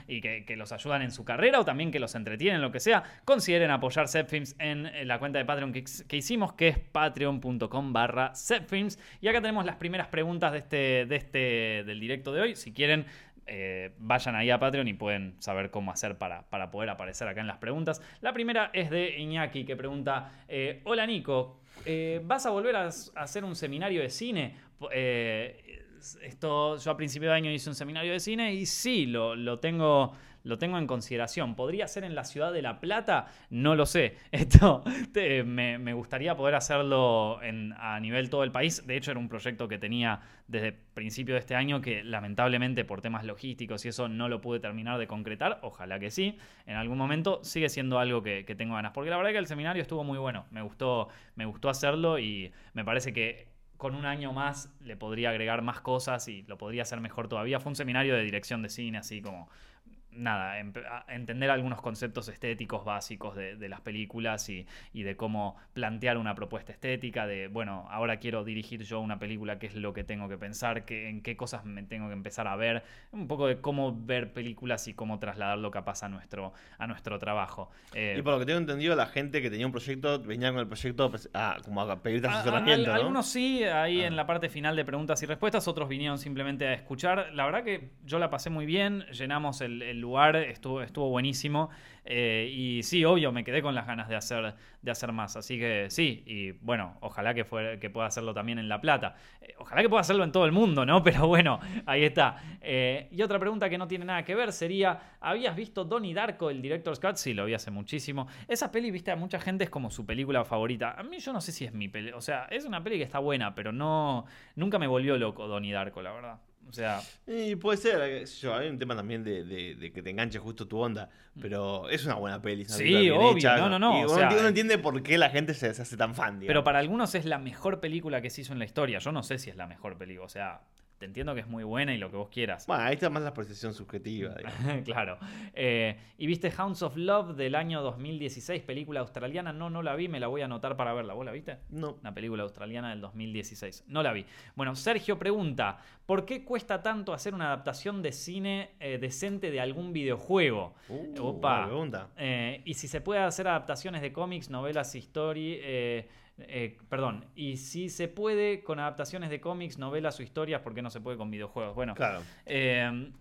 A: y que, los ayudan en su carrera o también que los entretienen, lo que sea, consideren apoyar Zepfilms en la cuenta de Patreon que, hicimos, que es patreon.com barra Zepfilms. Y acá tenemos las primeras preguntas de este, de este, del directo de hoy. Si quieren, eh, vayan ahí a Patreon y pueden saber cómo hacer para, para poder aparecer acá en las preguntas. La primera es de Iñaki que pregunta, eh, hola Nico, eh, ¿vas a volver a hacer un seminario de cine? Esto, yo a principio de año hice un seminario de cine y sí, lo, lo tengo, lo tengo en consideración. ¿Podría ser en la ciudad de La Plata? No lo sé. Esto me, me gustaría poder hacerlo a nivel todo el país. De hecho, era un proyecto que tenía desde principio de este año que lamentablemente por temas logísticos y eso no lo pude terminar de concretar. Ojalá que sí. En algún momento sigue siendo algo que, que tengo ganas. Porque la verdad que el seminario estuvo muy bueno. Me gustó, me gustó hacerlo y me parece que con un año más le podría agregar más cosas y lo podría hacer mejor todavía. Fue un seminario de dirección de cine, así como nada, entender algunos conceptos estéticos básicos de, de las películas y, y de cómo plantear una propuesta estética, de, bueno, ahora quiero dirigir yo una película, qué es lo que tengo que pensar, qué, en qué cosas me tengo que empezar a ver, un poco de cómo ver películas y cómo trasladarlo capaz a nuestro, a nuestro trabajo. Eh,
B: Y por lo que tengo entendido, la gente que tenía un proyecto venía con el proyecto pues, a, como a pedirte
A: A- a-
B: asesoramiento, ¿no?
A: Algunos sí, ahí
B: Ah.
A: en la parte final de preguntas y respuestas, otros vinieron simplemente a escuchar. La verdad que yo la pasé muy bien, llenamos el, el lugar, estuvo, estuvo buenísimo. eh, y sí, obvio, me quedé con las ganas de hacer, de hacer más. Así que sí, y bueno, ojalá que, fuera, que pueda hacerlo también en La Plata. Eh, ojalá que pueda hacerlo en todo el mundo, ¿no? Pero bueno, ahí está. Eh, y otra pregunta que no tiene nada que ver sería, ¿habías visto Donnie Darko, el Director's Cut? Sí, lo vi hace muchísimo. Esa peli, viste, a mucha gente es como su película favorita. A mí yo no sé si es mi peli, o sea, es una peli que está buena, pero no, nunca me volvió loco Donnie Darko, la verdad. O sea,
B: Y puede ser, yo, hay un tema también de, de- de que te enganche justo tu onda, pero es una buena peli. una
A: Sí, obvio,
B: hecha,
A: no, no, no,
B: Y
A: o
B: uno,
A: sea,
B: uno
A: eh,
B: entiende por qué la gente se, se hace tan fan, digamos.
A: pero para algunos es la mejor película que se hizo en la historia. Yo no sé si es la mejor película, o sea, te entiendo que es muy buena y lo que vos quieras.
B: Bueno, ahí está más la percepción subjetiva,
A: claro. Eh, ¿Y viste Hounds of Love del año 2016, película australiana? No, no la vi, me la voy a anotar para verla. ¿Vos la viste?
B: No.
A: Una película australiana del 2016. No la vi. Bueno, Sergio pregunta, ¿por qué cuesta tanto hacer una adaptación de cine eh, decente de algún videojuego?
B: Uh,
A: Opa.
B: buena pregunta.
A: Eh, y si se puede hacer adaptaciones de cómics, novelas, story... eh, perdón, y si se puede con adaptaciones de cómics, novelas o historias, ¿por qué no se puede con videojuegos? Bueno,
B: Claro.
A: eh,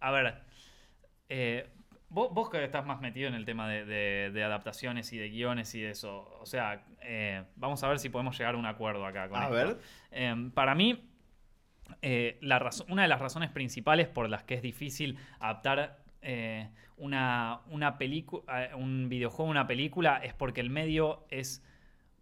A: a ver, eh, vos, vos que estás más metido en el tema de, de- de adaptaciones y de guiones y de eso, o sea, eh, vamos a ver si podemos llegar a un acuerdo acá con
B: A
A: esto.
B: ver.
A: Eh, para mí, la una de las razones principales por las que es difícil adaptar una, una película, un videojuego, una película, es porque el medio es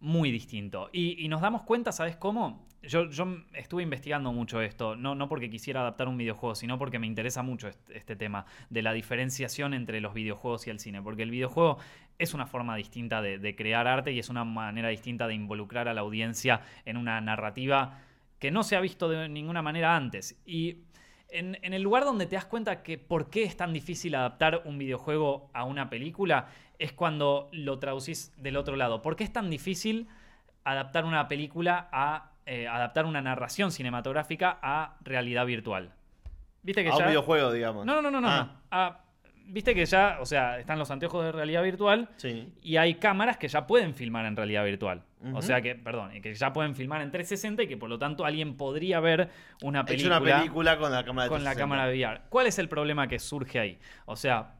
A: muy distinto. Y, nos damos cuenta, ¿sabes cómo? Yo, yo estuve investigando mucho esto, no, no porque quisiera adaptar un videojuego, sino porque me interesa mucho este, este tema de la diferenciación entre los videojuegos y el cine. Porque el videojuego es una forma distinta de, de crear arte y es una manera distinta de involucrar a la audiencia en una narrativa que no se ha visto de ninguna manera antes. Y en, en el lugar donde te das cuenta que por qué es tan difícil adaptar un videojuego a una película es cuando lo traducís del otro lado. ¿Por qué es tan difícil adaptar una película a eh, adaptar una narración cinematográfica a realidad virtual? ¿Viste que
B: A un
A: ya-
B: videojuego, digamos.
A: No, no, no, no.
B: Ah.
A: no. Viste que ya, o sea, están los anteojos de realidad virtual
B: Sí.
A: y hay cámaras que ya pueden filmar en realidad virtual. O sea que, perdón, que ya pueden filmar en 360 y que por lo tanto alguien podría ver una
B: He
A: película,
B: hecho una película con la cámara de
A: con la
B: 360.
A: cámara de VR. ¿Cuál es el problema que surge ahí? O sea,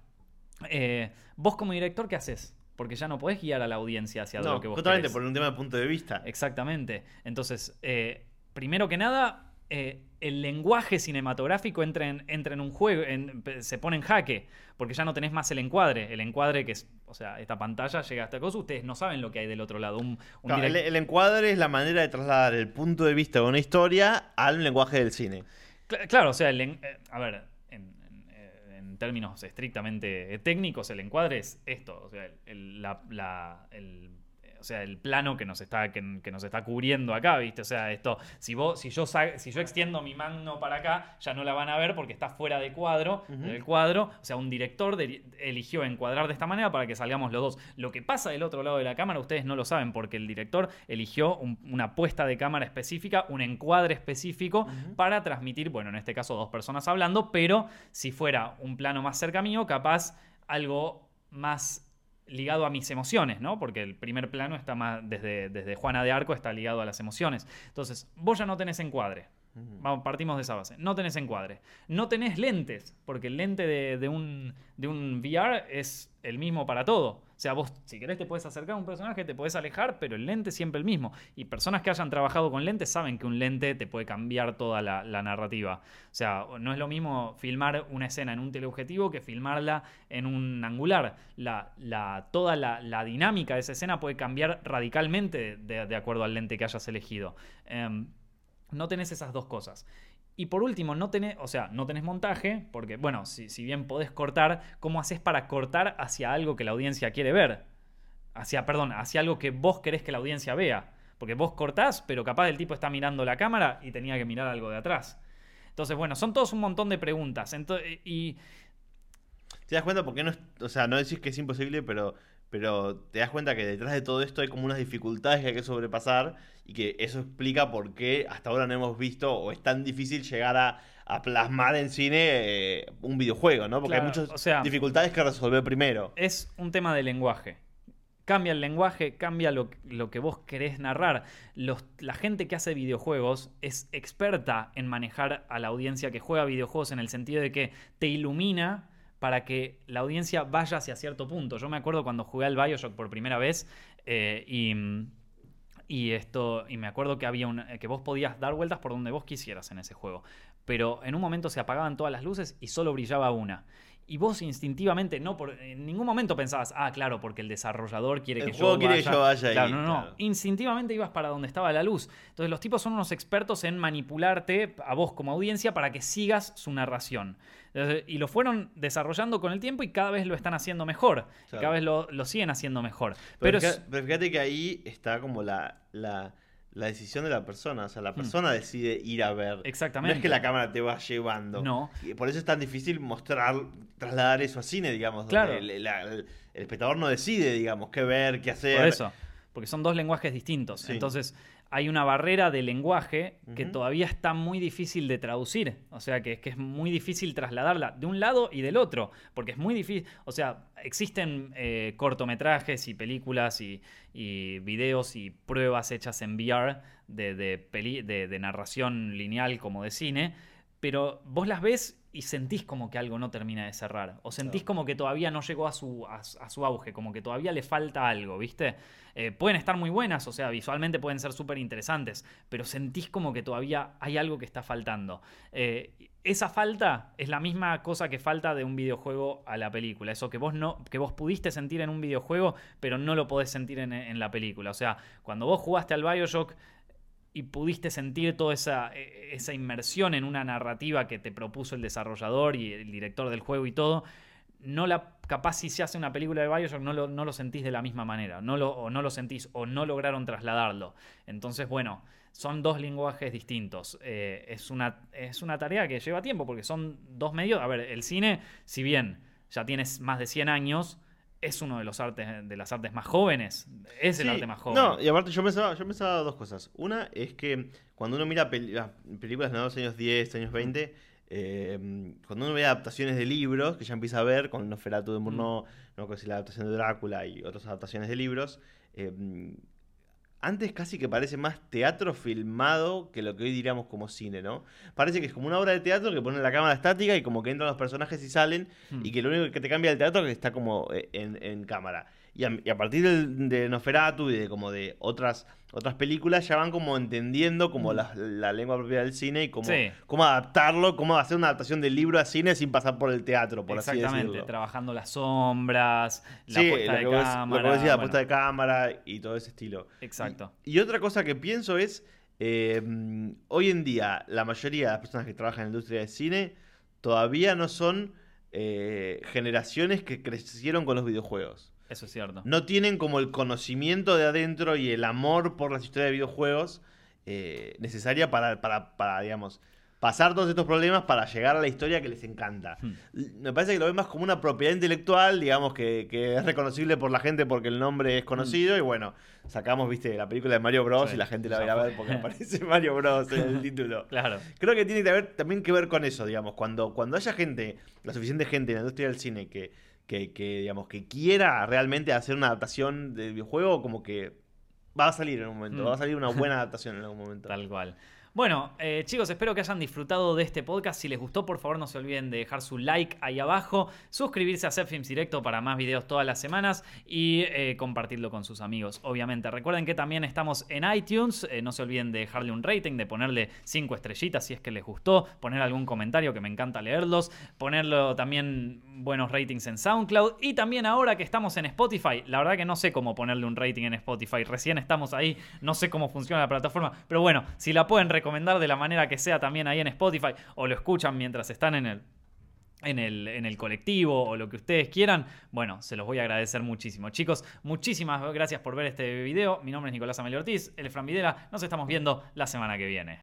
A: eh, vos como director, ¿qué haces? Porque ya no podés guiar a la audiencia hacia
B: No,
A: lo que vos
B: totalmente,
A: querés.
B: por un tema de punto de vista.
A: Exactamente. Entonces, eh, primero que nada, eh, el lenguaje cinematográfico entra en, entra en un juego, en- se pone en jaque, porque ya no tenés más el encuadre. El encuadre que es, o sea, esta pantalla llega hasta cosa, ustedes no saben lo que hay del otro lado. Un, un
B: Claro, el,
A: direct-
B: el encuadre es la manera de trasladar el punto de vista de una historia al lenguaje del cine.
A: Cla- Claro, o sea, el eh, a ver, términos estrictamente técnicos, el encuadre es esto, o sea, el, el- la- la- el- o sea, el plano que nos está que, que nos está cubriendo acá, ¿viste? O sea, esto, si vos si yo si yo extiendo mi mano para acá, ya no la van a ver porque está fuera de cuadro, del cuadro, o sea, un director de- eligió encuadrar de esta manera para que salgamos los dos. Lo que pasa del otro lado de la cámara ustedes no lo saben porque el director eligió un- una puesta de cámara específica, un encuadre específico para transmitir, bueno, en este caso dos personas hablando, pero si fuera un plano más cerca mío, capaz algo más ligado a mis emociones, ¿no? Porque el primer plano está más, desde, desde Juana de Arco está ligado a las emociones. Entonces, vos ya no tenés encuadre. Partimos de esa base. No tenés encuadre. No tenés lentes, porque el lente de, un, de un VR es el mismo para todo. O sea, vos, si querés, te puedes acercar a un personaje, te puedes alejar, pero el lente siempre el mismo. Y personas que hayan trabajado con lentes saben que un lente te puede cambiar toda la, narrativa. O sea, no es lo mismo filmar una escena en un teleobjetivo que filmarla en un angular. La, la, toda la, la dinámica de esa escena puede cambiar radicalmente de, de acuerdo al lente que hayas elegido. Em, no tenés esas dos cosas. Y por último, no tenés, o sea, no tenés montaje, porque, bueno, si, si bien podés cortar, ¿cómo haces para cortar hacia algo que la audiencia quiere ver? Hacia, perdón, hacia algo que vos querés que la audiencia vea. Porque vos cortás, pero capaz el tipo está mirando la cámara y tenía que mirar algo de atrás. Entonces, bueno, son todos un montón de preguntas. Ento- y
B: te das cuenta porque no es, o sea, no decís que es imposible, pero, pero te das cuenta que detrás de todo esto hay como unas dificultades que hay que sobrepasar y que eso explica por qué hasta ahora no hemos visto o es tan difícil llegar a, a plasmar en cine eh, un videojuego, ¿no? Porque
A: Claro,
B: hay muchas
A: o sea-
B: dificultades que resolver primero.
A: Es un tema de lenguaje. Cambia el lenguaje, cambia lo, lo que vos querés narrar. Los- la gente que hace videojuegos es experta en manejar a la audiencia que juega videojuegos en el sentido de que te ilumina para que la audiencia vaya hacia cierto punto. Yo me acuerdo cuando jugué al Bioshock por primera vez eh, y, y esto y me acuerdo que había un, que vos podías dar vueltas por donde vos quisieras en ese juego, pero en un momento se apagaban todas las luces y solo brillaba una. Y vos instintivamente, no por, en ningún momento pensabas, ah, claro, porque el desarrollador quiere
B: El
A: que
B: juego
A: yo
B: quiere
A: vaya.
B: que yo vaya ahí,
A: Claro, no, no.
B: claro.
A: Instintivamente ibas para donde estaba la luz. Entonces los tipos son unos expertos en manipularte a vos como audiencia para que sigas su narración. Entonces, y lo fueron desarrollando con el tiempo y cada vez lo están haciendo mejor. Y cada vez lo, lo siguen haciendo mejor.
B: Pero,
A: Pero, es-
B: fíjate, pero fíjate que ahí está como la, la, la decisión de la persona. O sea, la persona decide ir a ver.
A: Hmm. Exactamente.
B: No es que la cámara te va llevando.
A: No.
B: Y por eso es tan difícil mostrar, trasladar eso a cine, digamos. donde
A: Claro.
B: El, la- el- el espectador no decide, digamos, qué ver, qué hacer.
A: Por eso, porque son dos lenguajes distintos.
B: Sí.
A: Entonces, hay una barrera de lenguaje que todavía está muy difícil de traducir. O sea, que es que es muy difícil trasladarla de un lado y del otro. Porque es muy difícil. O sea, existen eh, cortometrajes y películas y, y videos y pruebas hechas en VR de, de peli- de- de narración lineal como de cine. Pero vos las ves y sentís como que algo no termina de cerrar. O sentís
B: Claro.
A: como que todavía no llegó a su, a, a su auge, como que todavía le falta algo, ¿viste? Eh, pueden estar muy buenas, o sea, visualmente pueden ser súper interesantes, pero sentís como que todavía hay algo que está faltando. Eh, esa falta es la misma cosa que falta de un videojuego a la película. Eso que vos no, que vos pudiste sentir en un videojuego, pero no lo podés sentir en, en la película. O sea, cuando vos jugaste al Bioshock y pudiste sentir toda esa, eh, esa inmersión en una narrativa que te propuso el desarrollador y el director del juego y todo, no la capaz si se hace una película de Bioshock no lo, no lo sentís de la misma manera, no lo, o no lo sentís o no lograron trasladarlo. Entonces, bueno, son dos lenguajes distintos. Eh, es, una, es una tarea que lleva tiempo porque son dos medios. A ver, el cine, si bien ya tienes más de 100 años, es uno de los artes de las artes más jóvenes. Es el arte más joven.
B: No, y aparte yo pensaba, yo pensaba dos cosas. Una es que cuando uno mira peli- películas de los años 10, años 20, eh, cuando uno ve adaptaciones de libros, que ya empieza a ver con Nosferatu de Murnau, no con la adaptación de Drácula y otras adaptaciones de libros, eh, antes casi que parece más teatro filmado que lo que hoy diríamos como cine, ¿no? Parece que es como una obra de teatro que ponen la cámara estática y como que entran los personajes y salen
A: Hmm.
B: y que lo único que te cambia del teatro es que está como eh, en, en cámara. Y a, y a partir del- de Nosferatu y de como de otras otras películas ya van como entendiendo como la, la lengua propia del cine y cómo.
A: Sí.
B: cómo adaptarlo, cómo hacer una adaptación del libro a cine sin pasar por el teatro, por así
A: Exactamente,
B: decirlo.
A: trabajando las sombras, la
B: Sí,
A: puesta de
B: vos-
A: cámara.
B: decías, la puesta de cámara y todo ese estilo.
A: Exacto.
B: Y, y otra cosa que pienso es, eh, hoy en día la mayoría de las personas que trabajan en la industria del cine todavía no son eh, generaciones que crecieron con los videojuegos.
A: Eso es cierto.
B: No tienen como el conocimiento de adentro y el amor por las historias de videojuegos eh, necesaria para, para, para, digamos, pasar todos estos problemas para llegar a la historia que les encanta.
A: Hmm.
B: Me parece que lo ven más como una propiedad intelectual, digamos, que, que es reconocible por la gente porque el nombre es conocido. Y bueno, sacamos, viste, la película de Mario Bros.
A: Sí,
B: y la gente la va a ver porque aparece Mario Bros. en el título.
A: Claro.
B: Creo que tiene que ver, también que ver con eso, digamos. Cuando, cuando haya gente, la suficiente gente en la industria del cine que, que, que, digamos, que quiera realmente hacer una adaptación de videojuego, como que va a salir en un momento.
A: Mm.
B: Va a salir una buena adaptación en algún momento.
A: Tal cual. Bueno, eh, chicos, espero que hayan disfrutado de este podcast. Si les gustó, por favor, no se olviden de dejar su like ahí abajo, suscribirse a Films Directo para más videos todas las semanas y eh, compartirlo con sus amigos, obviamente. Recuerden que también estamos en iTunes. eh, no se olviden de dejarle un rating, de ponerle 5 estrellitas si es que les gustó, poner algún comentario que me encanta leerlos, ponerlo también buenos ratings en SoundCloud y también ahora que estamos en Spotify. La verdad que no sé cómo ponerle un rating en Spotify. Recién estamos ahí, no sé cómo funciona la plataforma, pero bueno, si la pueden recomendar de la manera que sea también ahí en Spotify o lo escuchan mientras están en el en el, en el colectivo o lo que ustedes quieran, bueno, se los voy a agradecer muchísimo. Chicos, muchísimas gracias por ver este video. Mi nombre es Nicolás Amelio Ortiz, el Fran Videla. Nos estamos viendo la semana que viene.